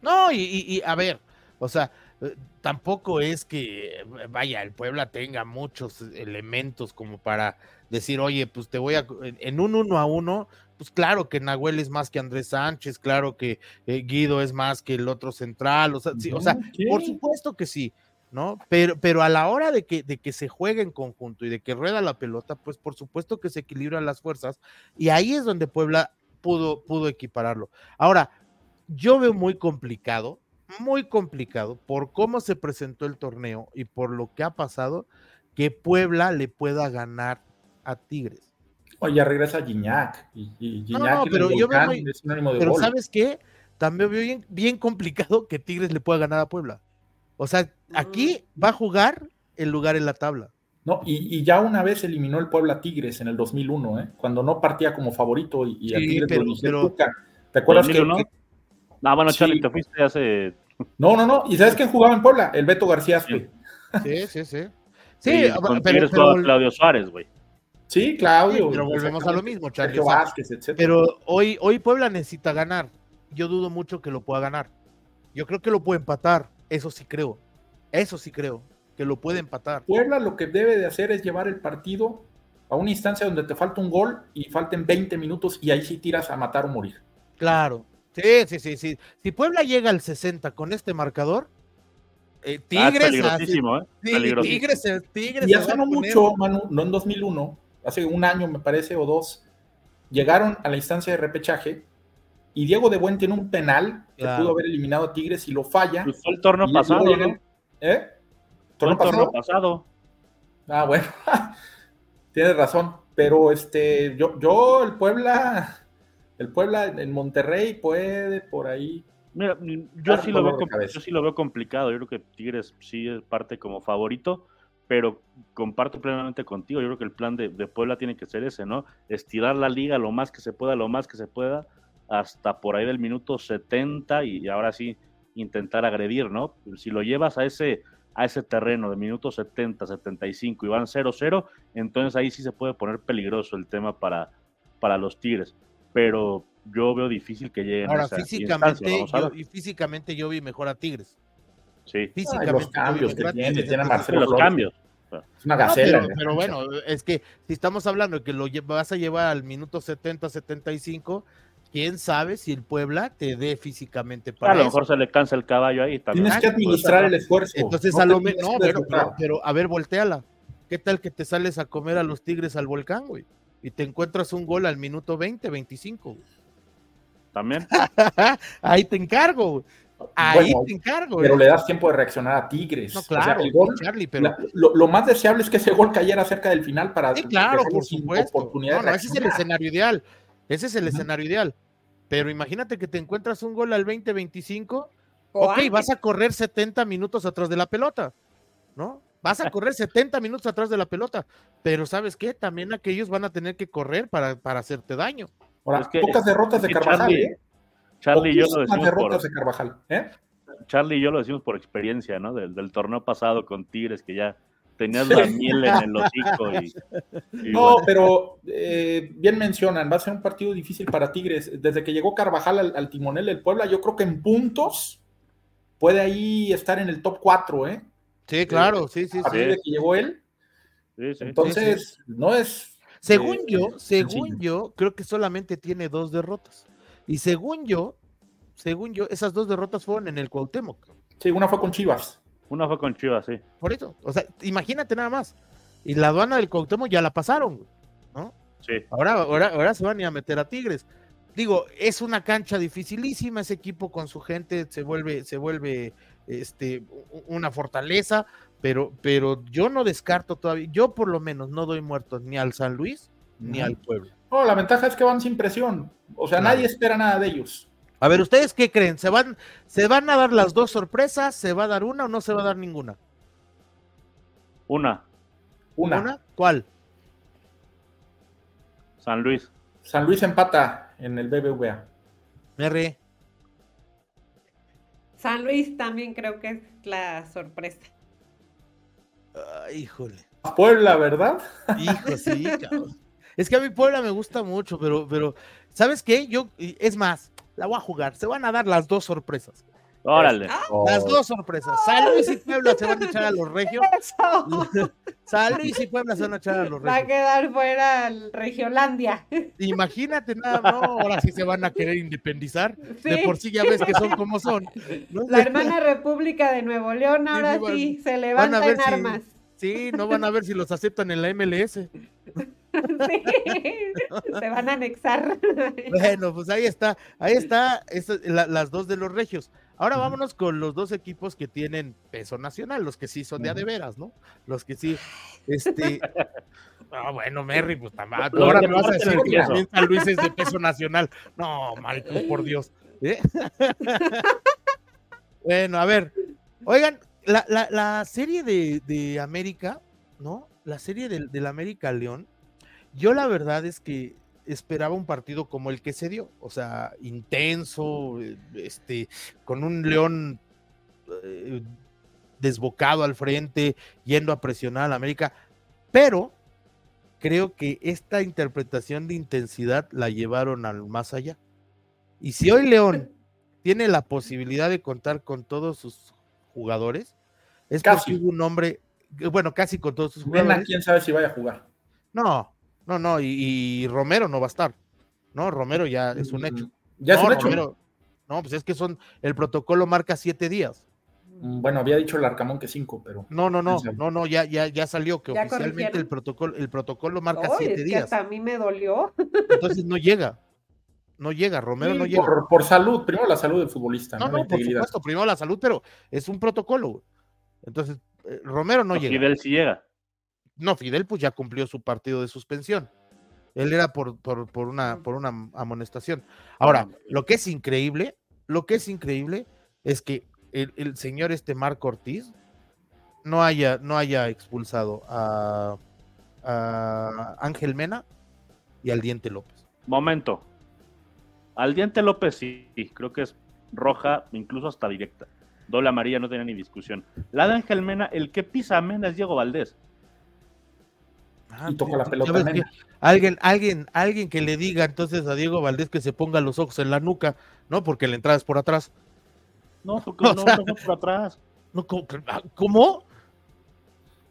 No, y, y a ver, o sea, eh, tampoco es que, vaya, el Puebla tenga muchos elementos como para decir, oye, pues te voy a, en un uno a uno, pues claro que Nahuel es más que Andrés Sánchez, claro que eh, Guido es más que el otro central, o sea, o sea por supuesto que sí, ¿no? Pero, pero a la hora de que, de que se juegue en conjunto y de que rueda la pelota, pues por supuesto que se equilibran las fuerzas y ahí es donde Puebla pudo, pudo equipararlo. Ahora, yo veo muy complicado muy complicado por cómo se presentó el torneo y por lo que ha pasado que Puebla le pueda ganar a Tigres. Oye, ya regresa Gignac. Y, no, pero yo veo Pero ¿sabes qué? También veo bien, bien complicado que Tigres le pueda ganar a Puebla. O sea, aquí va a jugar el lugar en la tabla. No, y, ya una vez eliminó el Puebla Tigres en el 2001, ¿eh? cuando no partía como favorito y, a Tigres pero, ¿Te acuerdas que, no, bueno, Charlie, te fuiste hace. No, no, no. ¿Y sabes quién jugaba en Puebla? El Beto García. Sí, sí, sí. Sí, sí pero, Claudio Suárez, güey. Sí, Claudio. pero volvemos a lo mismo, Charlie. Pero hoy, hoy Puebla necesita ganar. Yo dudo mucho que lo pueda ganar. Yo creo que lo puede empatar. Eso sí creo. Eso sí creo. Que lo puede empatar. Puebla lo que debe de hacer es llevar el partido a una instancia donde te falta un gol y falten 20 minutos y ahí sí tiras a matar o morir. Claro, Sí, sí, sí, sí. Si Puebla llega al 60 con este marcador, eh, ah, Tigres. peligrosísimo, ¿eh? Tigres, Tigres. Y hace no mucho, Manu, no en 2001, hace un año me parece o dos, llegaron a la instancia de repechaje y Diego de Buen tiene un penal que pudo haber eliminado a Tigres y lo falla. Pues fue el torneo pasado, ¿no? ¿Eh? ¿Torneo el torneo pasado? Ah, bueno. Tienes razón. Pero este, yo, yo, el Puebla el Puebla en Monterrey puede por ahí. Mira, yo sí, lo veo, yo sí lo veo complicado. Yo creo que Tigres sí parte como favorito, pero comparto plenamente contigo. Yo creo que el plan de, Puebla tiene que ser ese, ¿no? Estirar la liga lo más que se pueda, lo más que se pueda, hasta por ahí del minuto 70 y ahora sí intentar agredir, ¿no? Si lo llevas a ese, a ese terreno de minuto 70, 75 y van 0-0, entonces ahí sí se puede poner peligroso el tema para, para los Tigres pero yo veo difícil que lleguen Ahora, físicamente, yo, y físicamente yo vi mejor a Tigres. Sí. Físicamente. los cambios que tiene, tiene Marcelo Los cambios. Es una gacela. pero, bueno, es que si estamos hablando de que lo vas a llevar al minuto 70, 75, quién sabe si el Puebla te dé físicamente para. A lo mejor se le cansa el caballo ahí también. Tienes que administrar el esfuerzo. Entonces, a lo mejor. No, pero, pero, a ver, volteala. ¿Qué tal que te sales a comer a los tigres al volcán, güey? y te encuentras un gol al minuto 20, 25. también. Ahí te encargo. Ahí te encargo. Pero le das tiempo de reaccionar a Tigres. No, claro, el gol, Charlie, pero... lo, más deseable es que ese gol cayera cerca del final para sí, claro, por supuesto. No, no, ese es el escenario ideal. Ese es el escenario ideal. Pero imagínate que te encuentras un gol al 20-25. Ok, vas a correr 70 minutos atrás de la pelota, ¿no? Vas a correr 70 minutos atrás de la pelota, pero ¿sabes qué? También aquellos van a tener que correr para, para hacerte daño. Ahora, pocas derrotas de Carvajal, Charlie, ¿eh? Charlie y yo lo decimos derrotas de Carvajal, ¿eh? Charlie y yo lo decimos por experiencia, ¿no? Del, del torneo pasado con Tigres, que ya tenías la miel en el hocico. Y, y no, bueno. pero eh, bien mencionan, va a ser un partido difícil para Tigres. Desde que llegó Carvajal al, al, timonel del Puebla, yo creo que en puntos puede ahí estar en el top 4, ¿eh? Sí, claro, sí, sí. A partir sí. de que llegó él. Sí, sí. Entonces, Sí, sí. no es. Según eh, yo, según sencillo. yo, creo que solamente tiene dos derrotas. Y según yo, según yo, esas dos derrotas fueron en el Cuauhtémoc. Sí, una fue con Chivas. Una fue con Chivas, sí. Por eso, o sea, imagínate nada más. Y la aduana del Cuauhtémoc ya la pasaron, ¿no? Sí. Ahora, ahora, ahora se van a meter a Tigres. Digo, es una cancha dificilísima, ese equipo con su gente se vuelve, se vuelve este, una fortaleza, pero, pero yo no descarto todavía, yo por lo menos no doy muertos ni al San Luis ni al Puebla. No, la ventaja es que van sin presión. O sea, nadie espera nada de ellos. A ver, ¿ustedes qué creen? ¿Se van, ¿Se van a dar las dos sorpresas? ¿Se va a dar una o no se va a dar ninguna? Una, Una. ¿Cuál? San Luis. San Luis empata en el BBVA. R. San Luis también creo que es la sorpresa. Ay, híjole. Puebla, ¿verdad? Hijo, sí, cabrón. Es que a mi Puebla me gusta mucho, pero, pero, ¿sabes qué? Yo, es más, la voy a jugar. Se van a dar las dos sorpresas. Órale. Las dos sorpresas. San Luis y Puebla se van a echar a los regios. San Luis y Puebla se van a echar a los Va a regios. quedar fuera el Regiolandia. Imagínate nada, no, ahora sí se van a querer independizar. De por sí ya ves que son como son. ¿no? La hermana República de Nuevo León ahora sí, se levanta en si- armas. Sí, no van a ver si los aceptan en la MLS. Sí. Se van a anexar. Bueno, pues ahí está, ahí está la- las dos de los regios. Ahora vámonos con los dos equipos que tienen peso nacional, los que sí son de a de veras, ¿no? Los que sí, este, ah, bueno, Merry, pues también, Los ahora me vas a decir que también San Luis es de peso nacional. No, Marcos, por Dios. ¿eh? bueno, a ver, oigan, la, la- la serie de, de América, ¿no? La serie del, del América León, yo la verdad es que esperaba un partido como el que se dio, o sea, intenso, eh, este, con un León eh, desbocado al frente, yendo a presionar al América, pero creo que esta interpretación de intensidad la llevaron al más allá. Y si hoy León tiene la posibilidad de contar con todos sus jugadores, es Casi. hubo un hombre, bueno, casi con todos sus Mena, jugadores. quién sabe si vaya a jugar. No, no, no, y, y Romero no va a estar. No, Romero ya es un hecho. Ya es un hecho. Romero- no, pues es que son, el protocolo marca siete días. Mm, Bueno, había dicho el Arcamón que cinco, pero. No, no, no, no, no, ya, ya, ya salió que ¿Ya oficialmente el protocolo, el protocolo marca siete es que días. hasta a mí me dolió. Entonces no llega. No llega, Romero Sí, no llega. por, por salud, primero la salud del futbolista, No, ¿no? Por supuesto, primero la salud, pero es un protocolo. Entonces, eh, Romero no llega. Fidel sí llega. No, Fidel pues ya cumplió su partido de suspensión. Él era por, por, por una, por una amonestación. Ahora, lo que es increíble, lo que es increíble es que el, el señor este Marco Ortiz no haya, no haya expulsado a, a Ángel Mena y al Diente López. Momento. Al Diente López sí, creo que es roja, incluso hasta directa. Doble amarilla, no tenía ni discusión. La de Ángel Mena, el que pisa a Mena es Diego Valdés. Ah, Y toca la ya pelota Alguien, alguien, alguien que le diga entonces a Diego Valdés que se ponga los ojos en la nuca, ¿no? Porque la entrada es por atrás. No, porque no, sea- no por atrás. No, ¿Cómo? ¿Cómo?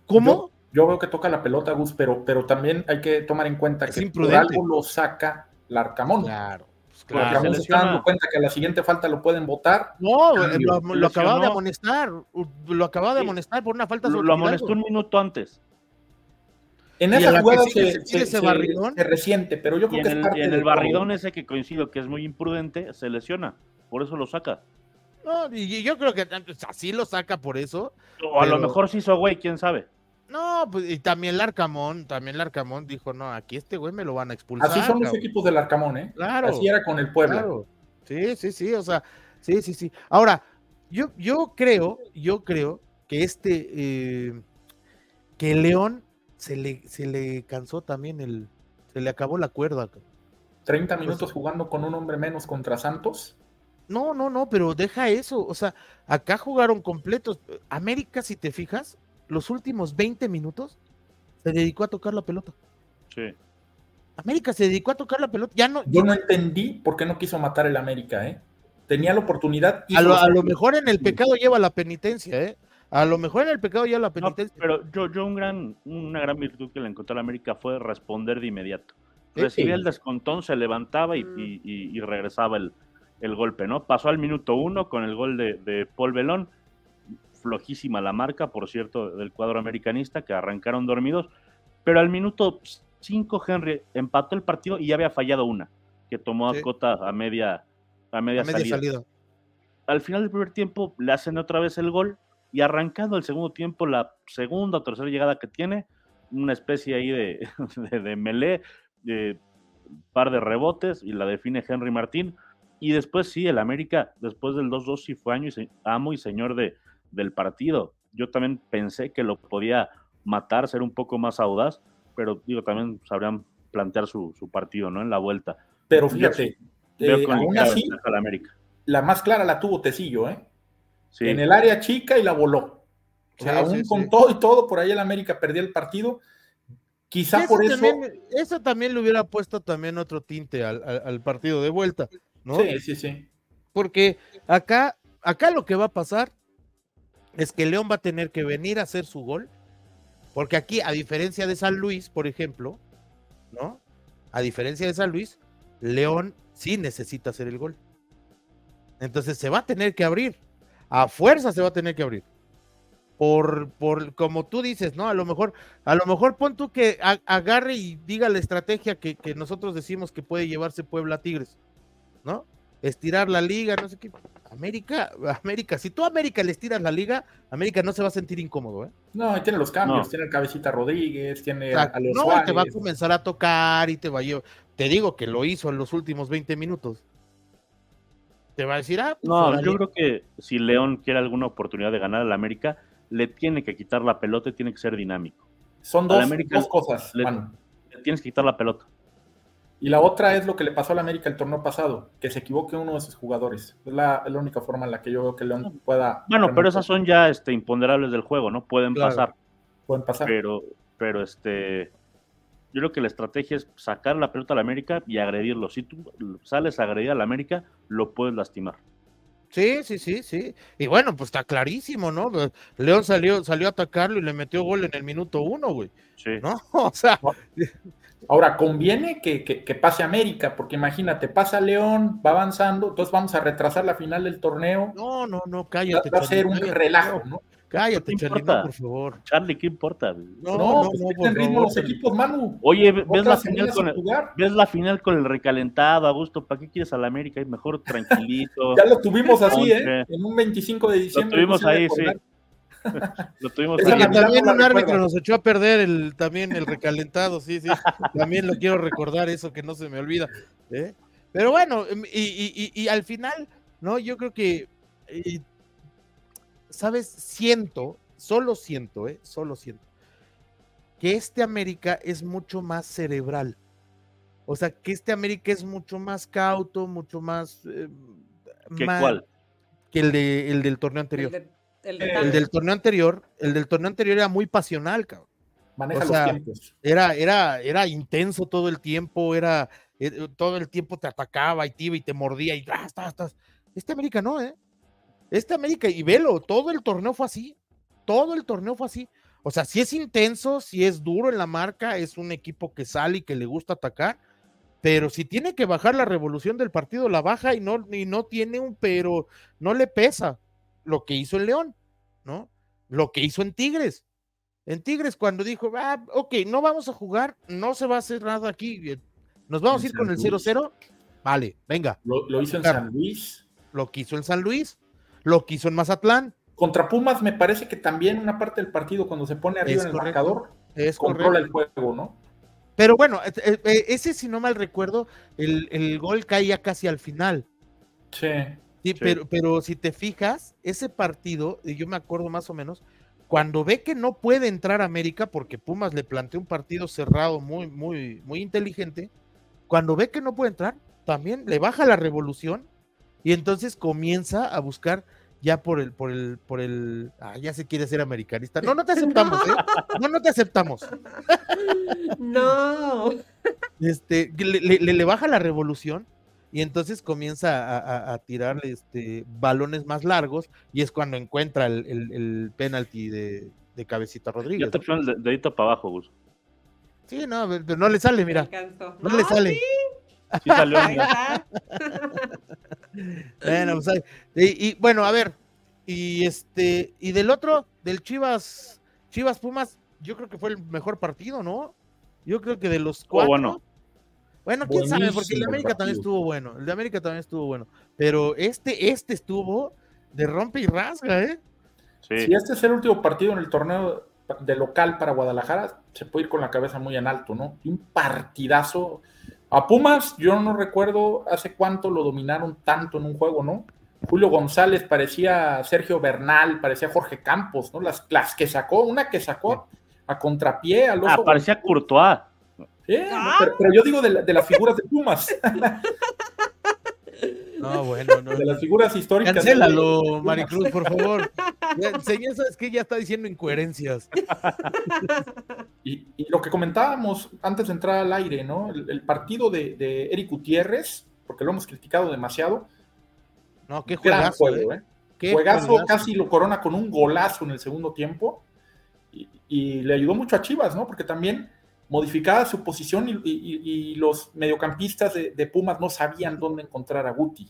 ¿Cómo? Yo veo que toca la pelota, Gus, pero, pero también hay que tomar en cuenta Es que por imprudente. algo lo saca Larcamón. Claro, pues Porque claro. Ramón se está dando cuenta que a la siguiente falta lo pueden votar. No, eh, lo, lo acababa de amonestar, lo acababa de Sí. amonestar por una falta Lo, sobre lo amonestó un minuto antes. En esa jugada sigue se, se tira se- ese se- barridón. se resiente, pero yo creo que es el, parte y en el barridón ese que coincido que es muy imprudente, se lesiona. Por eso lo saca. No, y yo creo que pues, así lo saca por eso. O a lo mejor se hizo güey, quién sabe. No, pues y también Larcamón, también Larcamón dijo, no, aquí este güey me lo van a expulsar. Así son los cabrón". equipos del Arcamón, ¿eh? Claro. Así era con el Puebla. Claro. Sí, sí, sí, o sea, sí, sí, sí. Ahora, yo, yo creo, yo creo que este, eh, que León se le, se le cansó también el, se le acabó la cuerda. cabrón. 30 Pues minutos jugando con un hombre menos contra Santos. No, no, no, pero deja eso, o sea, acá jugaron completos. América, si te fijas, los últimos 20 minutos se dedicó a tocar la pelota. Sí. América se dedicó a tocar la pelota, ya no, Yo no entendí por qué no quiso matar el América, ¿eh? Tenía la oportunidad. a hizo lo, a lo mejor en el pecado lleva la penitencia, ¿eh? A lo mejor en el pecado lleva la No, penitencia. pero yo, yo un gran, una gran virtud que le encontré a la América fue responder de inmediato. Recibía el descontón, se levantaba y, y- y- y regresaba el, el golpe, ¿no? Pasó al minuto uno con el gol de, de Paul Belón. Flojísima la marca, por cierto, del cuadro americanista, que arrancaron dormidos. Pero al minuto cinco, Henry empató el partido y ya había fallado una, que tomó Sí. a Cota a media, a media, a media salida salida. al final del primer tiempo le hacen otra vez el gol y arrancando el segundo tiempo, la segunda o tercera llegada que tiene, una especie ahí de, de, de melee, de par de rebotes y la define Henry Martín. Y después sí, el América, después del 2-2, sí fue año y se- amo y señor de, del partido. Yo también pensé que lo podía matar, ser un poco más audaz, pero digo, también sabrían plantear su, su partido, ¿no? En la vuelta. Pero fíjate, eh, aún así, América. la más clara la tuvo Tecillo, ¿eh? Sí. En el área chica y la voló. O sea, Sí, aún sí, con todo y todo, por ahí el América perdió el partido. Quizá Eso por eso. también, eso también le hubiera puesto también otro tinte al, al- al partido de vuelta, ¿no? Sí, sí, sí. Porque acá, acá lo que va a pasar es que León va a tener que venir a hacer su gol, porque aquí, a diferencia de San Luis, por ejemplo, ¿no? A diferencia de San Luis, León sí necesita hacer el gol. Entonces se va a tener que abrir. A fuerza se va a tener que abrir. Por, por, como tú dices, ¿no? A lo mejor, a lo mejor pon tú que a- agarre y diga la estrategia que, que nosotros decimos que puede llevarse Puebla a Tigres, ¿no? Estirar la liga, no sé qué. América, América, si tú a América le estiras la liga, América no se va a sentir incómodo, ¿eh? No, tiene los cambios, No. tiene el Cabecita Rodríguez, tiene O sea, a, los no, te va a comenzar a tocar y te va a llevar. Te digo que lo hizo en los últimos 20 minutos. Te va a decir, ah, pues, No, órale. yo creo que si León quiere alguna oportunidad de ganar al América, le tiene que quitar la pelota y tiene que ser dinámico. Son dos, América dos cosas, le- Manu. Le tienes que quitar la pelota. Y la otra es lo que le pasó al América el torneo pasado, que se equivoque uno de sus jugadores. Es la, es la única forma en la que yo veo que León pueda. Bueno, pero esas son ya este, imponderables del juego, ¿no? Pueden Claro. pasar, Pueden pasar. pero, pero este, yo creo que la estrategia es sacar la pelota al América y agredirlo. Si tú sales a agredir al América, lo puedes lastimar. Sí, sí, sí, sí. Y bueno, pues está clarísimo, ¿no? León salió, salió a atacarlo y le metió gol en el minuto uno, güey. Sí. ¿No? O sea, Ahora, conviene que, que- que pase América, porque imagínate, pasa León, va avanzando, entonces vamos a retrasar la final del torneo. no, no, no, cállate. va a ser un cállate, relajo, ¿no? Cállate, no, por favor. Charlie, ¿qué importa? No, No, no, pues no, por en ritmo favor, los equipos, Manu. Oye, ves la, final con el, ves la final con el recalentado, a gusto. ¿Para qué quieres al América? Mejor tranquilito. Ya lo tuvimos así, ¿eh? En un 25 de diciembre. tuvimos no se ahí, sí. Lo tuvimos ahí. también un árbitro nos echó a perder el, también el recalentado, sí, sí. También lo quiero recordar, eso que no se me olvida. ¿eh? Pero bueno, em, y, y- y- y al final, ¿no? Yo creo que, eh, ¿sabes? Siento, solo siento, ¿eh? Solo siento, que este América es mucho más cerebral. O sea, que este América es mucho más cauto, mucho más... eh, ¿Qué más- cuál? Que el, de, el del torneo anterior. El, de- el de del torneo anterior, el del torneo anterior era muy pasional, cabrón. Maneja O sea, los tiempos. Era, era, era intenso todo el tiempo, era, eh, todo el tiempo te atacaba y te iba y te mordía y ah, estás, estás. Este América no, ¿eh? Este América, y velo, todo el torneo fue así. Todo el torneo fue así. O sea, si es intenso, si es duro en la marca, es un equipo que sale y que le gusta atacar, pero si tiene que bajar la revolución del partido, la baja y no, y no tiene un, pero no le pesa lo que hizo en León, ¿no? Lo que hizo en Tigres. En Tigres, cuando dijo, ah, ok, no vamos a jugar, no se va a hacer nada aquí, eh, nos vamos a ir con el 0-0, vale, venga. Lo, lo hizo en San Luis. Lo quiso en San Luis, lo quiso en Mazatlán. Contra Pumas me parece que también una parte del partido cuando se pone arriba Es en el correcto, marcador, Es controla correcto. el juego, ¿no? Pero bueno, eh, eh, ese, si no mal recuerdo, el, el gol caía casi al final. Sí. Sí, Sí. Pero, pero si te fijas, ese partido, y yo me acuerdo más o menos, cuando ve que no puede entrar a América, porque Pumas le planteó un partido cerrado muy, muy, muy inteligente, cuando ve que no puede entrar, también le baja la revolución y entonces comienza a buscar ya por el, por el, por el, ah, ya se quiere ser americanista. No, no te aceptamos, ¿eh? No, no te aceptamos. No. Este, le, le- le- le baja la revolución y entonces comienza a, a- a tirarle este, balones más largos y es cuando encuentra el, el, el penalti de, de Cabecita Ya Rodríguez. te pusieron el dedito para abajo, Gus. Sí, no, pero no le sale, mira, no le sale. sí, Sí salió. Bueno, pues y, y, bueno, a ver, y este, y del otro, del Chivas, Chivas Pumas, yo creo que fue el mejor partido, ¿no? Yo creo que de los cuatro. bueno. Bueno, quién sabe, porque el de América también estuvo bueno. El de América también estuvo bueno. Pero este, este estuvo de rompe y rasga, ¿eh? Sí. Si este es el último partido en el torneo de local para Guadalajara, se puede ir con la cabeza muy en alto, ¿no? Un partidazo. A Pumas, yo no recuerdo hace cuánto lo dominaron tanto en un juego, ¿no? Julio González parecía Sergio Bernal, parecía Jorge Campos, ¿no? Las, las que sacó, una que sacó a contrapié al Ah, oso. parecía Courtois. Sí, no, pero, pero yo digo de, la- de las figuras de Pumas, No, bueno, no. de las figuras históricas. Cancélalo, Maricruz, por favor. Ya, Señor, ¿sabes qué? Ya está diciendo incoherencias. Y, y lo que comentábamos antes de entrar al aire, ¿no? El, el partido de, de Eric Gutiérrez, porque lo hemos criticado demasiado, No, qué gran juegazo, juego, ¿eh? ¿eh? Qué Juegazo, juegazo. casi lo corona con un golazo en el segundo tiempo. Y, y le ayudó mucho a Chivas, ¿no? Porque también modificaba su posición y, los mediocampistas de, Pumas no sabían dónde encontrar a Guti.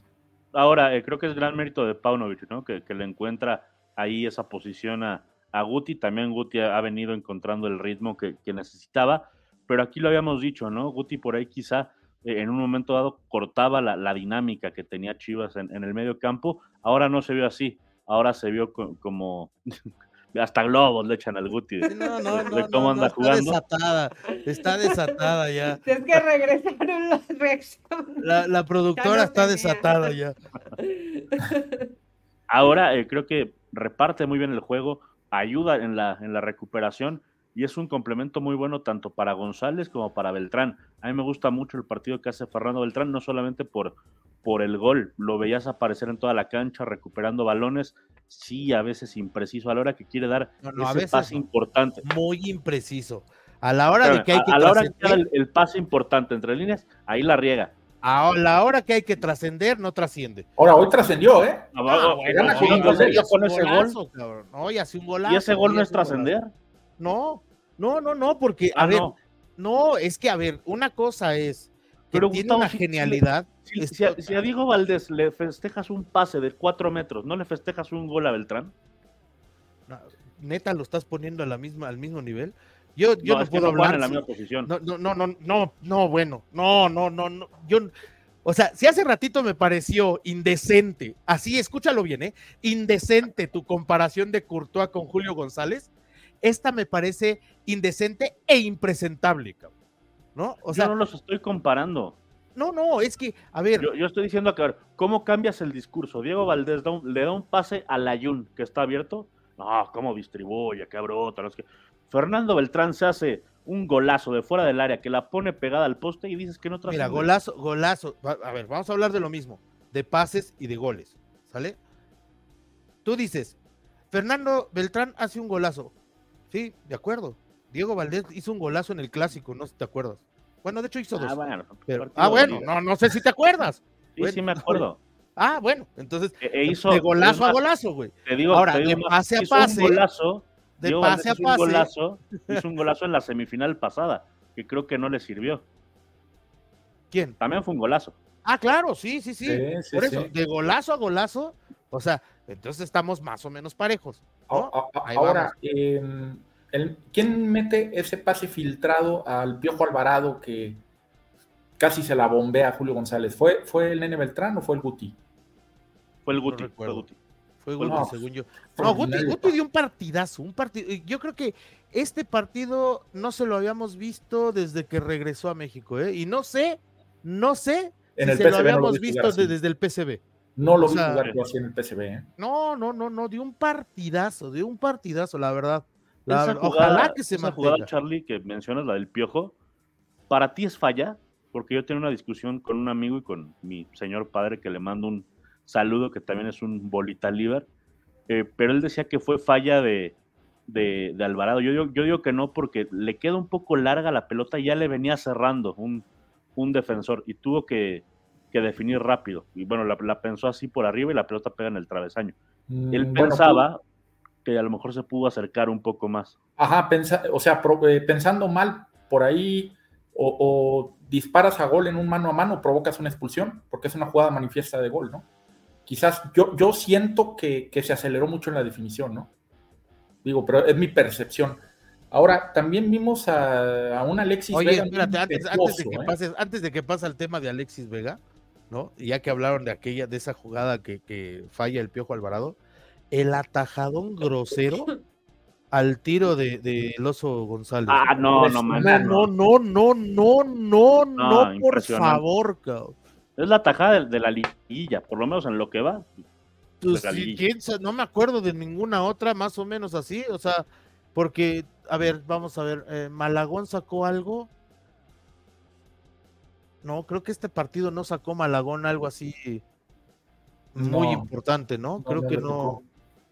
Ahora, eh, creo que es gran mérito de Paunovic, ¿no? Que, le encuentra ahí esa posición a, a Guti. También Guti ha, venido encontrando el ritmo que, que necesitaba, pero aquí lo habíamos dicho, ¿no? Guti por ahí quizá eh, en un momento dado cortaba la, la dinámica que tenía Chivas en, el medio campo. Ahora no se vio así. Ahora se vio co- como. Hasta globos le echan al Guti. de- No, no, no, de no, cómo no, anda está jugando. desatada, está desatada ya. Es que regresaron las reacciones. La, la productora está tenía. desatada ya. Ahora eh, creo que reparte muy bien el juego, ayuda en la, en la recuperación y es un complemento muy bueno tanto para González como para Beltrán. A mí me gusta mucho el partido que hace Fernando Beltrán, no solamente por, por el gol, lo veías aparecer en toda la cancha recuperando balones, sí, a veces impreciso, a la hora que quiere dar No, no, a ese veces pase no. importante. Muy impreciso. A la hora de que hay a, que a la hora que el, el pase importante entre líneas, ahí la riega. a la hora que hay que trascender, no trasciende. Ahora, hoy trascendió, ¿eh? Ah, gana no, con ese gol. golazo, cabrón. No, y hace un golazo. Y ese gol no es trascender. No, no, no, no, porque, a Ah, ver, no. no, es que, a ver, una cosa es que Pero, tiene Gustavo, una genialidad. Si, a, si a Diego Valdés le festejas un pase de cuatro metros, ¿no le festejas un gol a Beltrán? no, neta, lo estás poniendo a la misma, al mismo nivel. Yo, yo no, que puedo no hablar. en la misma posición. No, no, no, no, no, no, bueno, no, no, no, no. Yo, o sea, si hace ratito me pareció indecente, así, escúchalo bien, ¿eh? Indecente tu comparación de Courtois con Julio González, esta me parece indecente e impresentable, cabrón. ¿No? O sea, yo no los estoy comparando. No, no, es que, a ver, Yo, yo estoy diciendo que, a ver, ¿cómo cambias el discurso? Diego Valdés da un- le da un pase al Ayun, que está abierto. No, ¿cómo distribuye? ¿Qué brota? No es que... Fernando Beltrán se hace un golazo de fuera del área que la pone pegada al poste y dices que no mira, trasciende. golazo, golazo. A ver, vamos a hablar de lo mismo, de pases y de goles, ¿sale? Tú dices, Fernando Beltrán hace un golazo. Sí, de acuerdo. Diego Valdés hizo un golazo en el clásico, no sé si te acuerdas. Bueno, de hecho hizo dos. Ah, bueno. pero- partido ah, bueno, no, no sé si te acuerdas. Sí, bueno, sí me acuerdo. Ah, bueno, entonces, E, e hizo, de golazo a golazo, güey. Te digo, Ahora, te digo de más, pase a pase, un golazo, De Diego pase a Valdés pase. Un golazo, hizo un golazo en la semifinal pasada, que creo que no le sirvió. ¿Quién? También fue un golazo. Ah, claro, sí, sí, sí. Sí, sí, Por eso, sí. de golazo a golazo, o sea, entonces estamos más o menos parejos. Ahora, vamos. ¿Quién mete ese pase filtrado al Piojo Alvarado que casi se la bombea a Julio González? ¿Fue, ¿Fue el Nene Beltrán o fue el Guti? Fue el Guti. fue Guti. Fue Guti, según yo. No, Guti, dio un partidazo, un partido. Yo creo que este partido no se lo habíamos visto desde que regresó a México, ¿eh? Y no sé, no sé en si se lo habíamos visto desde el PCB. No lo vi jugar así en el PCB, ¿eh? No, no, no, no, dio un partidazo, dio un partidazo, la verdad. Ojalá que se esa jugada, Charlie, que mencionas, la del piojo, ¿para ti es falla? Porque yo tengo una discusión con un amigo y con mi señor padre que le mando un saludo, que también es un bolita liver, eh, pero él decía que fue falla de, de, Alvarado. Yo digo, yo digo que no, porque le queda un poco larga la pelota y ya le venía cerrando un, un defensor y tuvo que, que, definir rápido. Y bueno, la, pensó así por arriba y la pelota pega en el travesaño. Mm, él pensaba que a lo mejor se pudo acercar un poco más. Ajá, pensa, o sea, eh, pensando mal por ahí o, disparas a gol en un mano a mano, provocas una expulsión, porque es una jugada manifiesta de gol, ¿no? Quizás yo, yo siento que, que se aceleró mucho en la definición, ¿no? Digo, pero es mi percepción. Ahora, también vimos a, un Alexis Vega. espérate, antes, de que ¿eh? pase, antes de que pase el tema de Alexis Vega, ¿no? Ya que hablaron de aquella, de esa jugada que, falla el Piojo Alvarado, el atajadón grosero al tiro de, de el oso González. Ah, no, no, no, no, no, no, no, no, por favor. Es la tajada de, la liguilla, por lo menos en lo que va. Pues, si, no me acuerdo de ninguna otra más o menos así, o sea, porque, a ver, vamos a ver, eh, Malagón sacó algo. No, creo que este partido no sacó Malagón algo así muy importante, ¿no? Creo que no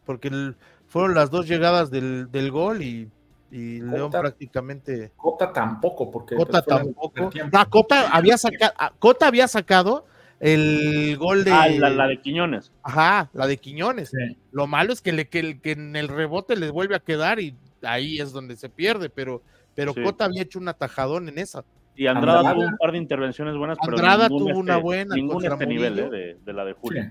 porque fueron las dos llegadas del, gol y, León prácticamente. Cota tampoco, porque. Cota tampoco. No, Cota había sacado, ah, Cota había sacado el gol de. Ah, la, de Quiñones. Ajá, la de Quiñones. Lo malo es que, le, que, en el rebote les vuelve a quedar y ahí es donde se pierde, pero, pero Cota había hecho un atajadón en esa. Y Andrada, tuvo un par de intervenciones buenas, Andrada tuvo una este, buena. Ningún este nivel eh, de, la de Julio.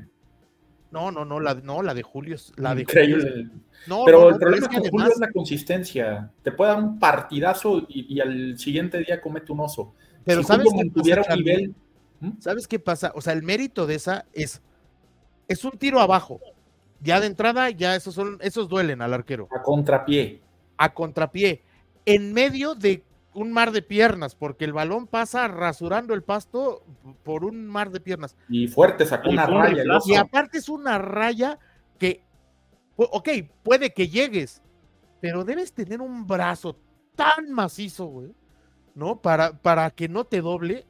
No, no, no, la, no, la de Julio es la de Increíble. No, pero el problema con Julio es la consistencia. Te puede dar un partidazo y, al siguiente día comete un oso. Pero sabes que tuviera un nivel ¿Mm? ¿Sabes qué pasa? O sea, el mérito de esa es, es un tiro abajo. Ya de entrada, ya esos son, esos duelen al arquero. A contrapié. A contrapié. En medio de un mar de piernas, porque el balón pasa rasurando el pasto por un mar de piernas. Y fuerte sacó una raya. Y aparte es una raya que, ok, puede que llegues, pero debes tener un brazo tan macizo, güey, ¿no? Para, para que no te doble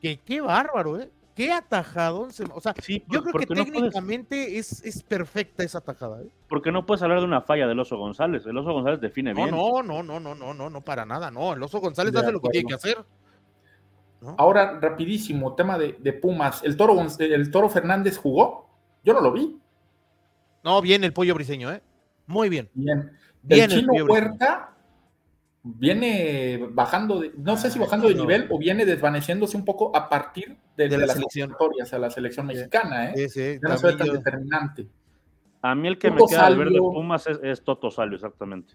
que qué bárbaro, ¿eh? Qué atajado. O sea, yo creo que técnicamente es, es, perfecta esa atajada. ¿eh? Porque no puedes hablar de una falla del Oso González. El Oso González define bien. No, no, no, no, no, no, no, para nada. No, el Oso González hace lo que tiene que hacer. Ahora, rapidísimo, tema de, Pumas. ¿El toro, ¿El Toro Fernández jugó? Yo no lo vi. No, bien el pollo briseño, ¿eh? Muy bien. Bien. El chino Huerta viene bajando, de, no sé si bajando de nivel o viene desvaneciéndose un poco a partir de, de, las historias a la selección mexicana, ¿eh? Sí, no tan determinante. A mí el que me queda al ver de Pumas es, Toto Salvio, exactamente.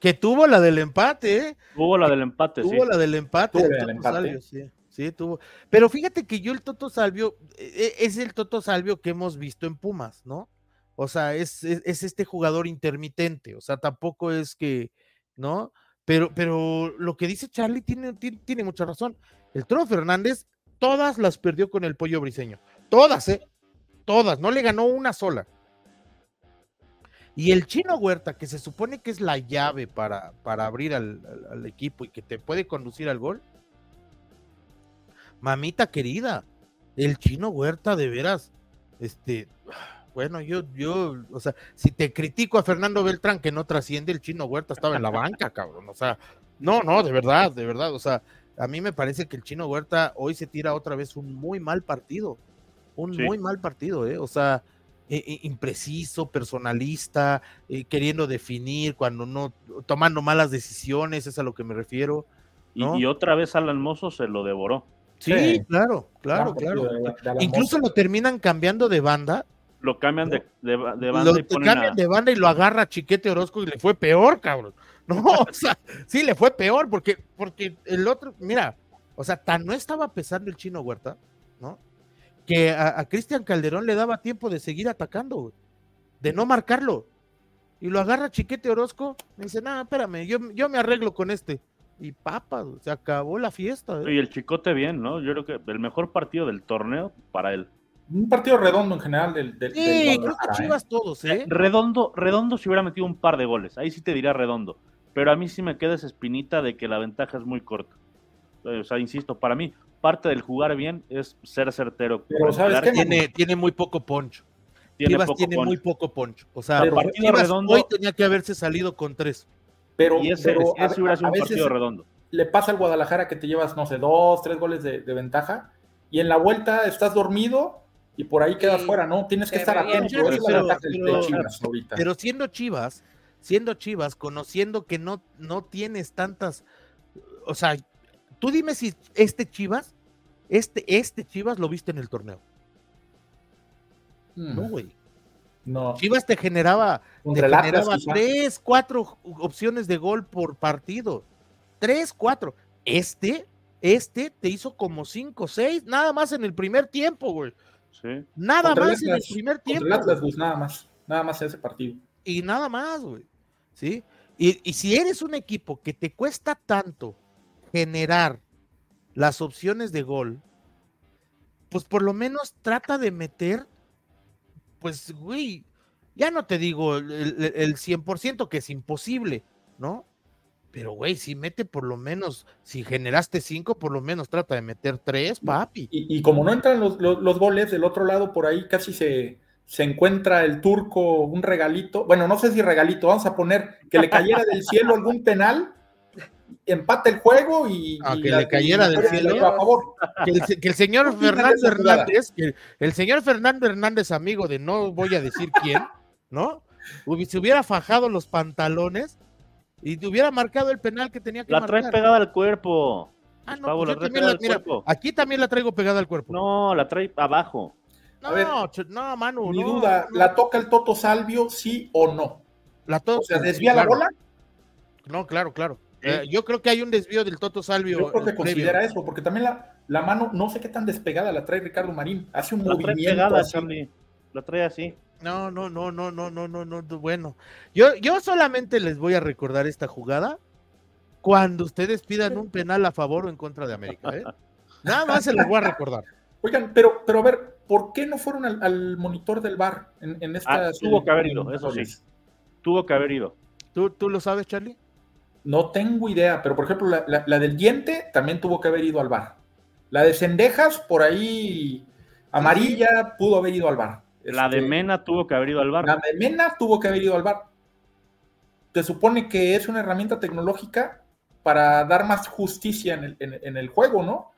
Que tuvo la del empate, ¿eh? Tuvo la del empate, tuvo la del empate. Salvio, sí. Sí, tuvo. Pero fíjate que yo el Toto Salvio e, e, es el Toto Salvio que hemos visto en Pumas, ¿no? O sea, es, es este jugador intermitente. O sea, tampoco es que, ¿no? Pero, pero lo que dice Charlie tiene, tiene, mucha razón. El Toro Fernández, todas las perdió con el pollo briseño. Todas, ¿eh? Todas. No le ganó una sola. Y el chino Huerta, que se supone que es la llave para, para abrir al, al, equipo y que te puede conducir al gol. Mamita querida, el chino Huerta de veras, este, bueno, yo, yo, o sea, si te critico a Fernando Beltrán que no trasciende, el chino Huerta estaba en la banca, cabrón. O sea, no, no, de verdad, de verdad. O sea, a mí me parece que el chino Huerta hoy se tira otra vez un muy mal partido. Un muy mal partido, ¿eh? O sea, eh, impreciso, personalista, eh, queriendo definir cuando no, tomando malas decisiones, es a lo que me refiero. Y, otra vez Alan Mozo se lo devoró. Sí, claro, claro, claro. Incluso lo terminan cambiando de banda lo cambian de, de, de banda lo, y cambian de banda y lo agarra Chiquete Orozco y le fue peor, cabrón. No, o sea, sí le fue peor porque, porque el otro, mira, o sea, tan no estaba pesando el chino Huerta, ¿no? Que a, Cristian Calderón le daba tiempo de seguir atacando, de no marcarlo. Y lo agarra Chiquete Orozco, me dice, no, espérame, yo, yo me arreglo con este. Y papa, se acabó la fiesta. ¿eh? Y el Chicote bien, ¿no? Yo creo que el mejor partido del torneo para él un partido redondo en general del, del Sí, creo que Chivas ¿eh? todos, ¿eh? Redondo, redondo si hubiera metido un par de goles, ahí sí te diría redondo, pero a mí sí me queda esa espinita de que la ventaja es muy corta. O sea, insisto, para mí parte del jugar bien es ser certero. Pero sabes que tiene, tiene muy poco poncho. Tiene Chivas tiene muy poco poncho. O sea, partido redondo, hoy tenía que haberse salido con tres. Pero, y ese, hubiera sido un partido redondo. Le pasa al Guadalajara que te llevas, no sé, dos, tres goles de, de ventaja y en la vuelta estás dormido y por ahí quedas fuera, ¿no? Tienes que estar atento. Pero, siendo Chivas, siendo Chivas, conociendo que no, no tienes tantas, o sea, tú dime si este Chivas, este, este Chivas lo viste en el torneo. No, hmm. güey. No. Chivas te generaba, te generaba tres, cuatro opciones de gol por partido. Tres, cuatro. Este, este te hizo como cinco, seis, nada más en el primer tiempo, güey. Nada más en el primer tiempo. nada más. Nada más ese partido. Y nada más, güey. ¿Sí? Y, si eres un equipo que te cuesta tanto generar las opciones de gol, pues por lo menos trata de meter, pues, güey, ya no te digo el, el 100% que es imposible, ¿no? Pero, güey, si mete por lo menos, si generaste cinco, por lo menos trata de meter tres, papi. Y, como no entran los, goles, del otro lado por ahí casi se, se encuentra el turco un regalito. Bueno, no sé si regalito, vamos a poner que le cayera del cielo algún penal, empate el juego y. Ah, que le cayera del cielo. A favor. Que, el, señor Fernando Hernández, que el señor Fernando Hernández, amigo de no voy a decir quién, ¿no? Se hubiera fajado los pantalones y te hubiera marcado el penal que tenía que la marcar. La traes pegada al cuerpo. Ah, no, pues mira, aquí también la traigo pegada al cuerpo. No, la trae abajo. No, no, Manu. Mi duda, ¿la toca el Toto Salvio, sí o no? La o sea, ¿desvía la bola? No, claro, claro. Eh, yo creo que hay un desvío del Toto Salvio. Yo creo que considera eso, porque también la, la, mano, no sé qué tan despegada la trae Ricardo Marín. Hace un movimiento. Trae La trae así. No, no, no, no, no, no, no, no, bueno. Yo, yo solamente les voy a recordar esta jugada cuando ustedes pidan un penal a favor o en contra de América, ¿eh? Nada más se los voy a recordar. Oigan, pero, pero a ver, ¿por qué no fueron al, monitor del bar en, en esta? Ah, tuvo que haber ido, eso sí. Tuvo que haber ido. ¿Tú, ¿Tú lo sabes, Charlie? No tengo idea, pero por ejemplo, la, la, del diente también tuvo que haber ido al bar. La de Cendejas, por ahí amarilla, pudo haber ido al bar. La de este, Mena tuvo que haber ido al bar. La de Mena tuvo que haber ido al bar. Te supone que es una herramienta tecnológica para dar más justicia en el, juego, ¿no?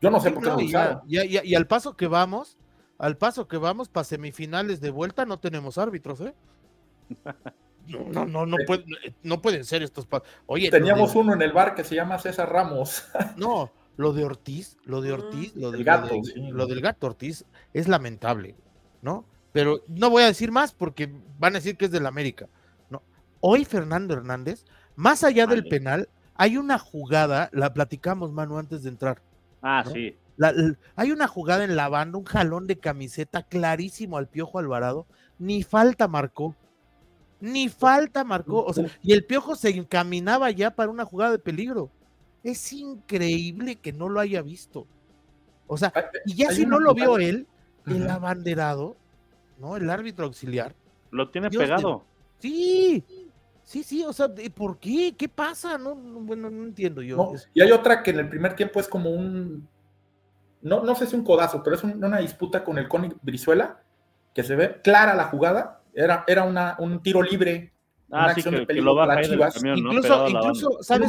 Yo no sé por qué no, y, al paso que vamos, al paso que vamos para semifinales de vuelta no tenemos árbitros, ¿eh? No, no, no, no pueden ser estos. Oye, teníamos uno en el bar que se llama César Ramos. No, lo de Ortiz, lo de Ortiz, lo del gato, lo del gato Ortiz es lamentable. ¿No? Pero no voy a decir más porque van a decir que es del América, ¿no? Hoy Fernando Hernández, más allá del penal, hay una jugada, la platicamos, Manu, antes de entrar. Ah, sí. hay una jugada en la banda, un jalón de camiseta clarísimo al Piojo Alvarado, ni falta marcó, ni falta marcó, o sea, y el Piojo se encaminaba ya para una jugada de peligro. Es increíble que no lo haya visto. O sea, y ya si no lo vio él, el abanderado, ¿no? El árbitro auxiliar. Lo tiene pegado. Sí, sí, sí, o sea, ¿por qué? ¿Qué pasa? No, bueno, no entiendo yo. y hay otra que en el primer tiempo es como un, no, no sé si un codazo, pero es una disputa con el Coni Brizuela, que se ve clara la jugada, era, era una, un tiro libre, ah, una acción de peligro para Chivas. incluso, incluso ¿sabes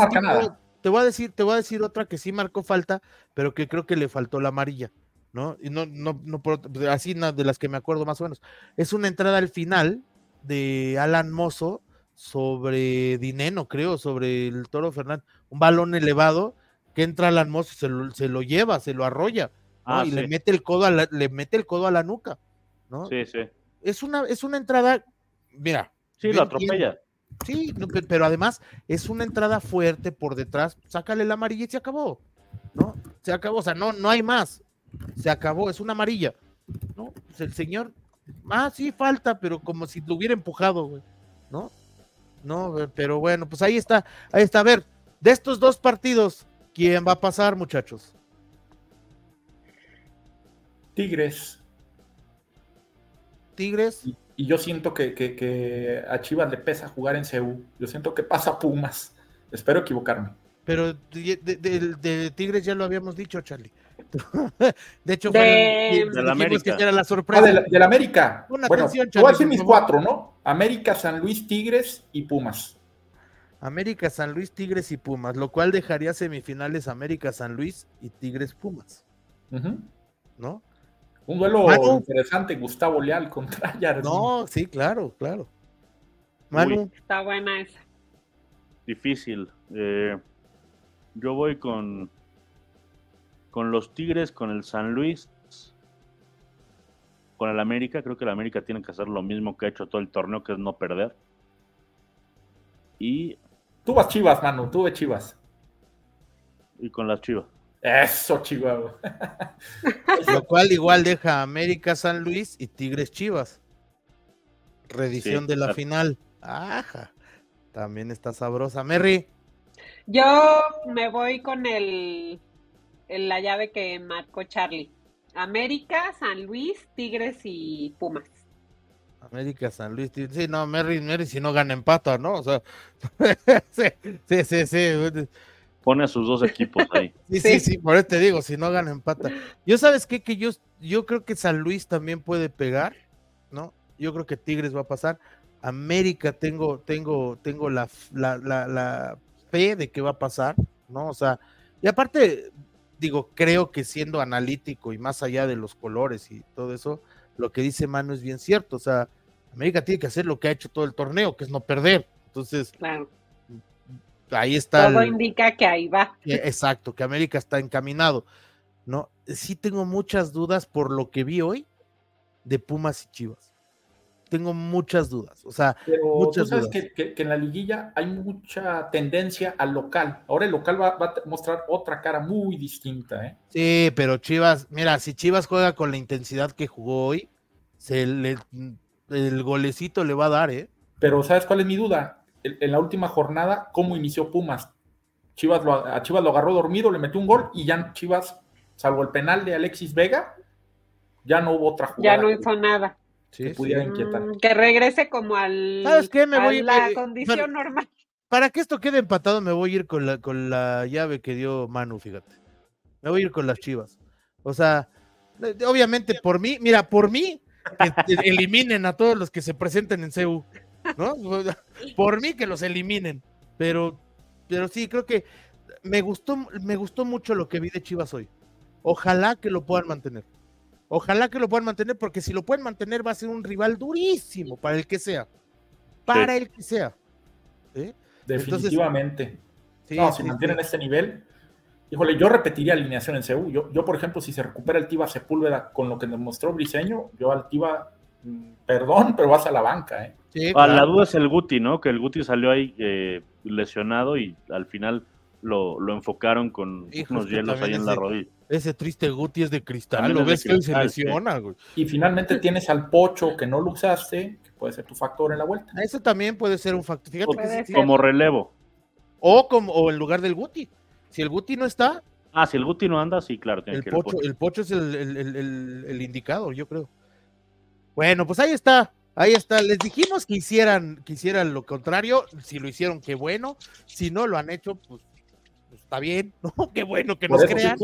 Te voy a decir, te voy a decir otra que sí marcó falta, pero que creo que le faltó la amarilla. ¿No? Y no, no, no por, así de las que me acuerdo más o menos. Es una entrada al final de Alan Mozo sobre Dineno, creo, sobre el Toro Fernández, un balón elevado que entra Alan Mozo, se lo, se lo lleva, se lo arrolla, ah, y le mete el codo a la, le mete el codo a la nuca, ¿no? Sí, sí. es una, es una entrada, mira. Sí, lo atropella. Sí, pero además es una entrada fuerte por detrás, sácale la amarilla y se acabó, ¿no? Se acabó, o sea, no, no hay más, se acabó, es una amarilla, ¿no? Pues el señor, ah, sí, falta, pero como si lo hubiera empujado, güey, ¿no? No, pero bueno, pues ahí está, ahí está, a ver, de estos dos partidos, ¿quién va a pasar, muchachos? Tigres. Tigres. Y, yo siento que, a Chivas le pesa jugar en CEU. Yo siento que pasa Pumas. Espero equivocarme. Pero de, Tigres ya lo habíamos dicho, Charlie. de hecho, de, la América. Que era la sorpresa. Ah, de, la, América. bueno, voy a decir mis cuatro, ¿no? América, San Luis, Tigres y Pumas. América, San Luis, Tigres y Pumas, lo cual dejaría semifinales América, San Luis y Tigres, Pumas. ¿No? Un duelo interesante, Gustavo Leal contra Jardín. No, sí, claro, claro. Manu. está buena esa. Difícil. Eh, yo voy con, con los Tigres, con el San Luis, con el América. Creo que el América tiene que hacer lo mismo que ha hecho todo el torneo, que es no perder. Y. Tú vas Chivas, Manu, tú ves Chivas. Y con las Chivas. Eso, Chihuahua. Lo cual igual deja América San Luis y Tigres Chivas. Redición de la final. Ajá. También está sabrosa. Merry. Yo me voy con el, la llave que marcó Charlie. América, San Luis, Tigres y Pumas. América, San Luis, sí, no, Merry, Merry, si no gana empata, ¿no? O sea, sí, sí, sí pone a sus dos equipos ahí. sí, sí, sí, por eso te digo, si no gana empata. Yo sabes qué, que yo, yo creo que San Luis también puede pegar, ¿no? Yo creo que Tigres va a pasar. América tengo, tengo, tengo la, la, la, fe de que va a pasar, ¿no? O sea, y aparte, digo, creo que siendo analítico y más allá de los colores y todo eso, lo que dice Manu es bien cierto. O sea, América tiene que hacer lo que ha hecho todo el torneo, que es no perder. Entonces, claro ahí está. Todo indica que ahí va. exacto, que América está encaminado. ¿no? Sí tengo muchas dudas por lo que vi hoy de Pumas y Chivas. Tengo muchas dudas, o sea, muchas tú sabes Que, en la liguilla hay mucha tendencia al local. Ahora el local va, a mostrar otra cara muy distinta, ¿eh? Sí, pero Chivas, mira, si Chivas juega con la intensidad que jugó hoy, se el golecito le va a dar, ¿eh? Pero ¿sabes cuál es mi duda? en la última jornada cómo inició Pumas. Chivas lo, a Chivas lo agarró dormido, le metió un gol y ya Chivas, salvo el penal de Alexis Vega, ya no hubo otra jugada. Ya no hizo nada. Que pudiera inquietar. Mm, que regrese como al, ¿Sabes qué? Me voy, a la condición normal. Para que esto quede empatado, me voy a ir con la, con la llave que dio Manu, fíjate. Me voy a ir con las Chivas. O sea, obviamente por mí, mira, por mí, que eliminen a todos los que se presenten en CEU. ¿no? Por mí que los eliminen, pero, pero sí, creo que me gustó, me gustó mucho lo que vi de Chivas hoy. Ojalá que lo puedan mantener. Ojalá que lo puedan mantener, porque si lo pueden mantener va a ser un rival durísimo para el que sea. Para el que sea. Definitivamente. no, si mantienen este nivel, híjole, yo repetiría alineación en CEU. Yo, yo, por ejemplo, si se recupera el Tiva Sepúlveda con lo que demostró Briseño, yo al Tiva, mm, perdón, pero vas a la banca, ¿eh? Ah, la duda es el Guti, ¿no? Que el Guti salió ahí eh, lesionado y al final lo, enfocaron con unos hielos ahí en la rodilla. Ese triste Guti es de cristal, lo ves que se lesiona, güey. Y finalmente tienes al Pocho que no lo usaste, que puede ser tu factor en la vuelta. Eso también puede ser un factor. como relevo. O como o en lugar del Guti. Si el Guti no está. Ah, si el Guti no anda, sí, claro. el, pocho, el, pocho, es el, el indicador, yo creo. Bueno, pues ahí está. Ahí está, les dijimos que hicieran, que hicieran lo contrario, si lo hicieron, qué bueno, si no lo han hecho, pues está bien, ¿no? Qué bueno que nos crean.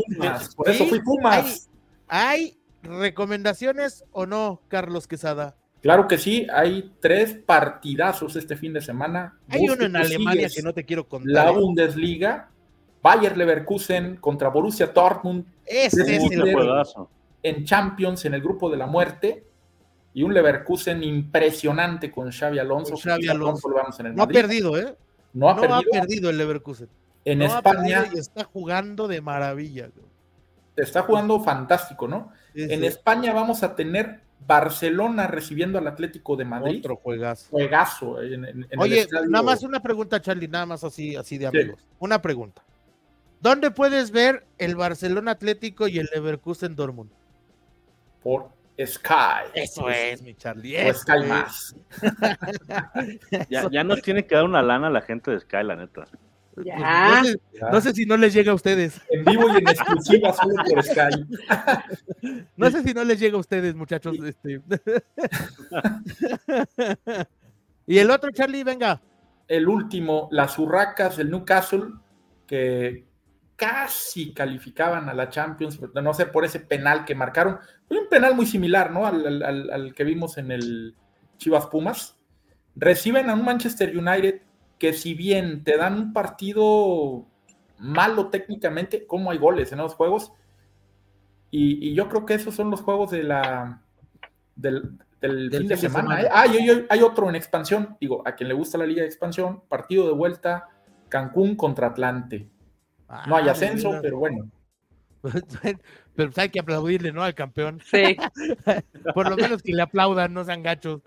por eso fui Pumas. ¿Hay, recomendaciones o no, Carlos Quesada? Claro que sí, hay tres partidazos este fin de semana. Hay uno en Alemania que no te quiero contar. La ¿eh? Bundesliga, Bayer Leverkusen contra Borussia Dortmund. Ese es el En Champions, en el grupo de la muerte y un Leverkusen impresionante con Xavi Alonso. Xavi Alonso. no ha perdido, ¿eh? No ha, perdido. el Leverkusen. En España. Y está jugando de maravilla. Está jugando fantástico, ¿no? en España vamos a tener Barcelona recibiendo al Atlético de Madrid. Otro juegazo. Juegazo. En, en, en Oye, nada más una pregunta, Charlie, nada más así, así de amigos. Sí. Una pregunta. ¿Dónde puedes ver el Barcelona Atlético y el Leverkusen Dortmund? Por Sky. Eso es, mi Charlie. Por Sky más. ya, ya nos tiene que dar una lana la gente de Sky, la neta. Ya. No, sé, no, sé, si no les llega a ustedes. En vivo y en exclusiva solo por Sky. No sé si no les llega a ustedes, muchachos. Este... y el otro, Charlie, venga. El último, las Urracas del Newcastle, que casi calificaban a la Champions, no sé, por ese penal que marcaron. Fue un penal muy similar, ¿no? Al, al, al que vimos en el Chivas Pumas. Reciben a un Manchester United que si bien te dan un partido malo técnicamente, como hay goles en los juegos, y, y, yo creo que esos son los juegos de la del, del, del fin de semana. semana. ¿eh? Ah, y, y, hay otro en expansión, digo, a quien le gusta la liga de expansión, partido de vuelta, Cancún contra Atlante. Ah, no hay ascenso, mira. pero bueno. pero hay que aplaudirle, ¿no? Al campeón. Sí. Por lo menos que le aplaudan, no sean gachos.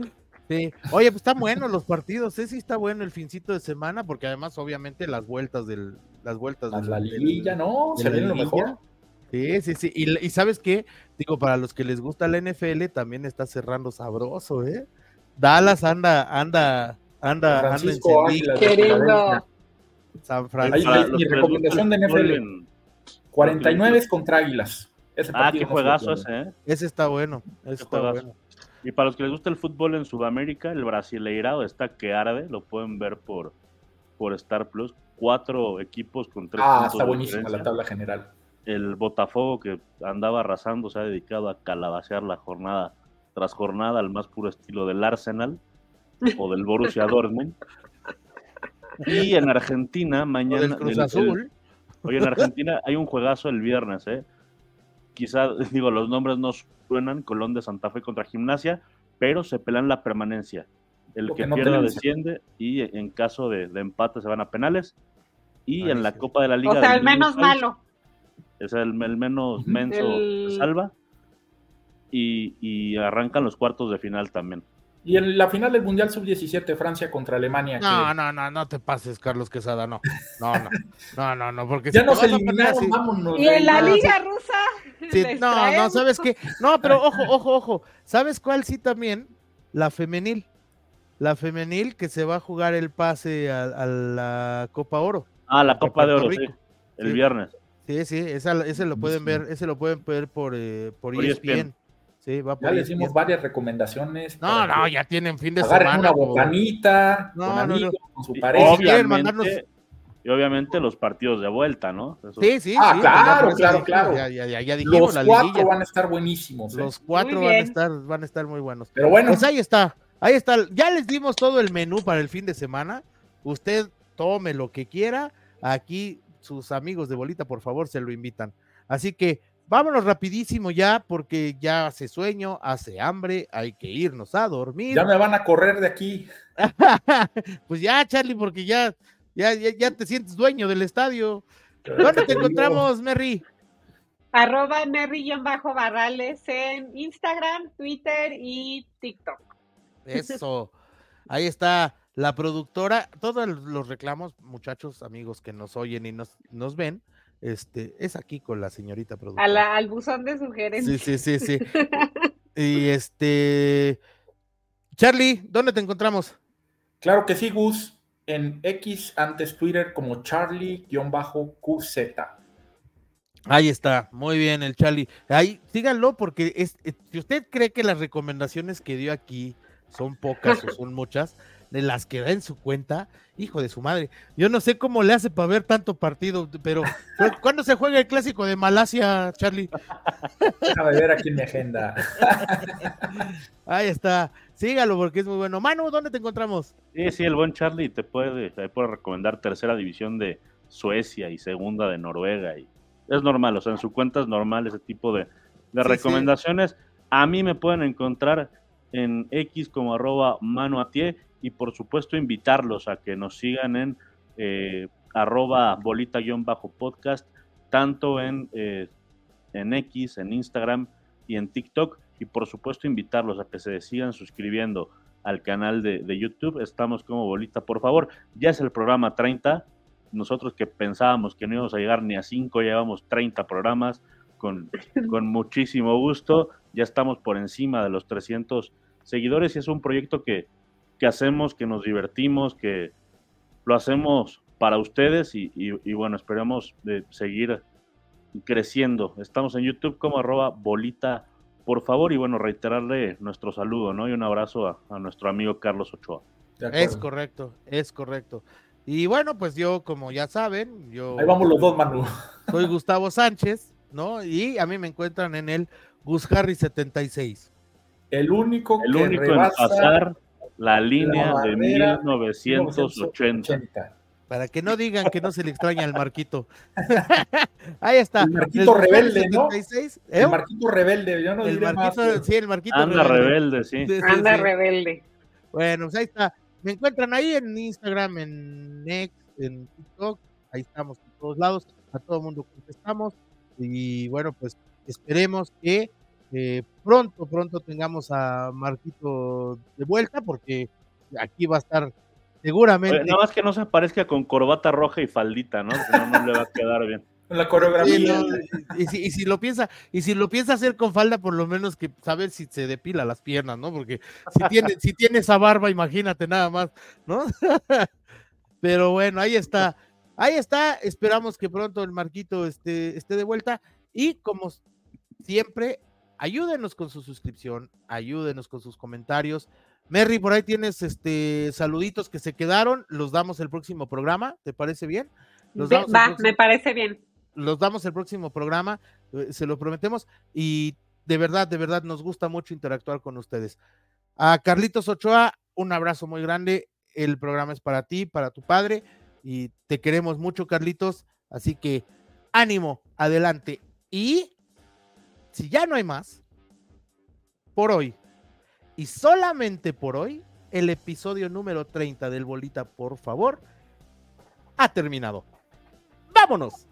Sí. Oye, pues están buenos los partidos, ¿eh? sí está bueno el fincito de semana, porque además, obviamente, las vueltas del, las vueltas de la liguilla, ¿no? Se viene lo mejor. Sí, sí, sí. Y, y, sabes qué, digo, para los que les gusta la NFL, también está cerrando sabroso, ¿eh? Dallas anda, anda, anda, Francisco anda Queriendo. San Francisco. Ahí, mi recomendación de NFL. 49 contra Águilas. Ese ah, qué juegazo ese, ¿eh? Ese está bueno. Ese está juegazo. bueno. Y para los que les gusta el fútbol en Sudamérica, el Brasileirao está que arde, lo pueden ver por, por Star Plus. Cuatro equipos con tres Ah, está buenísima la tabla general. El Botafogo que andaba arrasando se ha dedicado a calabacear la jornada tras jornada al más puro estilo del Arsenal o del Borussia Dortmund. Y en Argentina, mañana. O del Cruz Azul. El, oye, en Argentina hay un juegazo el viernes, ¿eh? Quizá, digo, los nombres no suenan, Colón de Santa Fe contra Gimnasia, pero se pelan la permanencia. El Porque que no pierda desciende y en caso de, de, empate se van a penales. Y Ay, en la sí. Copa de la Liga. O sea, el menos malo. Es el, el menos menso el... salva. Y, y arrancan los cuartos de final también. Y en la final del Mundial Sub-17, Francia contra Alemania. No, que... no, no, no te pases, Carlos Quesada, no. No, no, no, no, no porque ya si nos eliminaron, así... vámonos. Y en la Liga Rusa. Sí, no, no, ¿sabes qué? No, pero ojo, ojo, ojo. ¿Sabes cuál sí también? La femenil. La femenil que se va a jugar el pase a, a la Copa Oro. Ah, la Copa de Oro, sí. El sí. viernes. Sí, sí, esa, ese lo pueden ver, ese lo pueden ver por, eh, por, por ESPN. ESPN. Sí, va por ya le hicimos varias recomendaciones. No, no, ya tienen fin de semana. una botanita, no, con no, amigos, no. con su pareja. Obviamente, mandarnos... y obviamente los partidos de vuelta, ¿no? Eso... Sí, sí. Ah, sí, claro, pues, claro, claro. Ya, ya, ya, ya dijimos, los cuatro liguilla. van a estar buenísimos. ¿eh? Los cuatro van a estar, van a estar muy buenos. Pero bueno. Pues ahí está, ahí está. Ya les dimos todo el menú para el fin de semana. Usted tome lo que quiera. Aquí sus amigos de Bolita, por favor, se lo invitan. Así que vámonos rapidísimo ya, porque ya hace sueño, hace hambre, hay que irnos a dormir. Ya me van a correr de aquí. pues ya, Charlie, porque ya, ya, ya, ya te sientes dueño del estadio. ¿Dónde te encontramos, Merry? Arroba Merry-Barrales en Instagram, Twitter y TikTok. Eso. Ahí está la productora. Todos los reclamos, muchachos, amigos que nos oyen y nos, nos ven, este, es aquí con la señorita productora. A la, al buzón de sugerencias. Sí, sí, sí, sí. y este, Charlie, ¿dónde te encontramos? Claro que sí, Gus, en X, antes Twitter, como Charlie-QZ. Ahí está, muy bien el Charlie. Ahí, síganlo porque es, si usted cree que las recomendaciones que dio aquí son pocas o son muchas, de las que da en su cuenta, hijo de su madre. Yo no sé cómo le hace para ver tanto partido, pero ¿cuándo se juega el clásico de Malasia, Charlie? Déjame ver aquí en mi agenda. Ahí está, sígalo porque es muy bueno. Manu, ¿dónde te encontramos? Sí, sí, el buen Charlie te puede, te puede recomendar tercera división de Suecia y segunda de Noruega. Y es normal, o sea, en su cuenta es normal ese tipo de, de sí, recomendaciones. Sí. A mí me pueden encontrar en X como arroba manuatie y por supuesto invitarlos a que nos sigan en eh, arroba bolita-podcast, tanto en, eh, en X, en Instagram y en TikTok. y por supuesto invitarlos a que se sigan suscribiendo al canal de, de YouTube. Estamos como bolita, por favor. Ya es el programa 30. Nosotros que pensábamos que no íbamos a llegar ni a 5, llevamos 30 programas con, con muchísimo gusto. Ya estamos por encima de los 300 seguidores y es un proyecto que, que hacemos, que nos divertimos, que lo hacemos para ustedes y, y, y bueno, esperamos de seguir creciendo. Estamos en YouTube como arroba bolita, por favor, y bueno, reiterarle nuestro saludo, ¿no? Y un abrazo a, a nuestro amigo Carlos Ochoa. Es correcto, es correcto. Y bueno, pues yo, como ya saben, yo... Ahí vamos los dos, Manu. Soy Gustavo Sánchez, ¿no? Y a mí me encuentran en el Gus Harry 76. El único El que único en pasar la línea la de barrera 1980. 1980. Para que no digan que no se le extraña al Marquito. Ahí está. El Marquito rebelde, ¿no? 76, ¿eh? El Marquito rebelde, yo no El diré más. Marquito, sí, el Marquito Anda rebelde, sí. Sí, sí, Anda sí. rebelde. Bueno, pues ahí está. Me encuentran ahí en Instagram, en Next, en TikTok. Ahí estamos en todos lados. A todo el mundo contestamos. Y bueno, pues esperemos que eh, pronto, pronto tengamos a Marquito de vuelta, porque aquí va a estar seguramente. Oye, Nada más que no se aparezca con corbata roja y faldita, ¿no? Si no, no le va a quedar bien. La coreografía. Sí, no, y, si, y si lo piensa, y si lo piensa hacer con falda, por lo menos que saber si se depila las piernas, ¿no? Porque si tiene, si tiene esa barba, imagínate nada más, ¿no? Pero bueno, ahí está. Ahí está. Esperamos que pronto el Marquito esté, esté de vuelta. Y como siempre, ayúdenos con su suscripción, ayúdenos con sus comentarios. Merry, por ahí tienes este saluditos que se quedaron, los damos el próximo programa, ¿te parece bien? Los damos Va, próximo- me parece bien. los damos el próximo programa, eh, se lo prometemos y de verdad, de verdad nos gusta mucho interactuar con ustedes. A Carlitos Ochoa, un abrazo muy grande. El programa es para ti, para tu padre y te queremos mucho, Carlitos. Así que ánimo, adelante. Y si ya no hay más, por hoy y solamente por hoy, el episodio número 30 del Bolita, por favor, ha terminado. ¡Vámonos!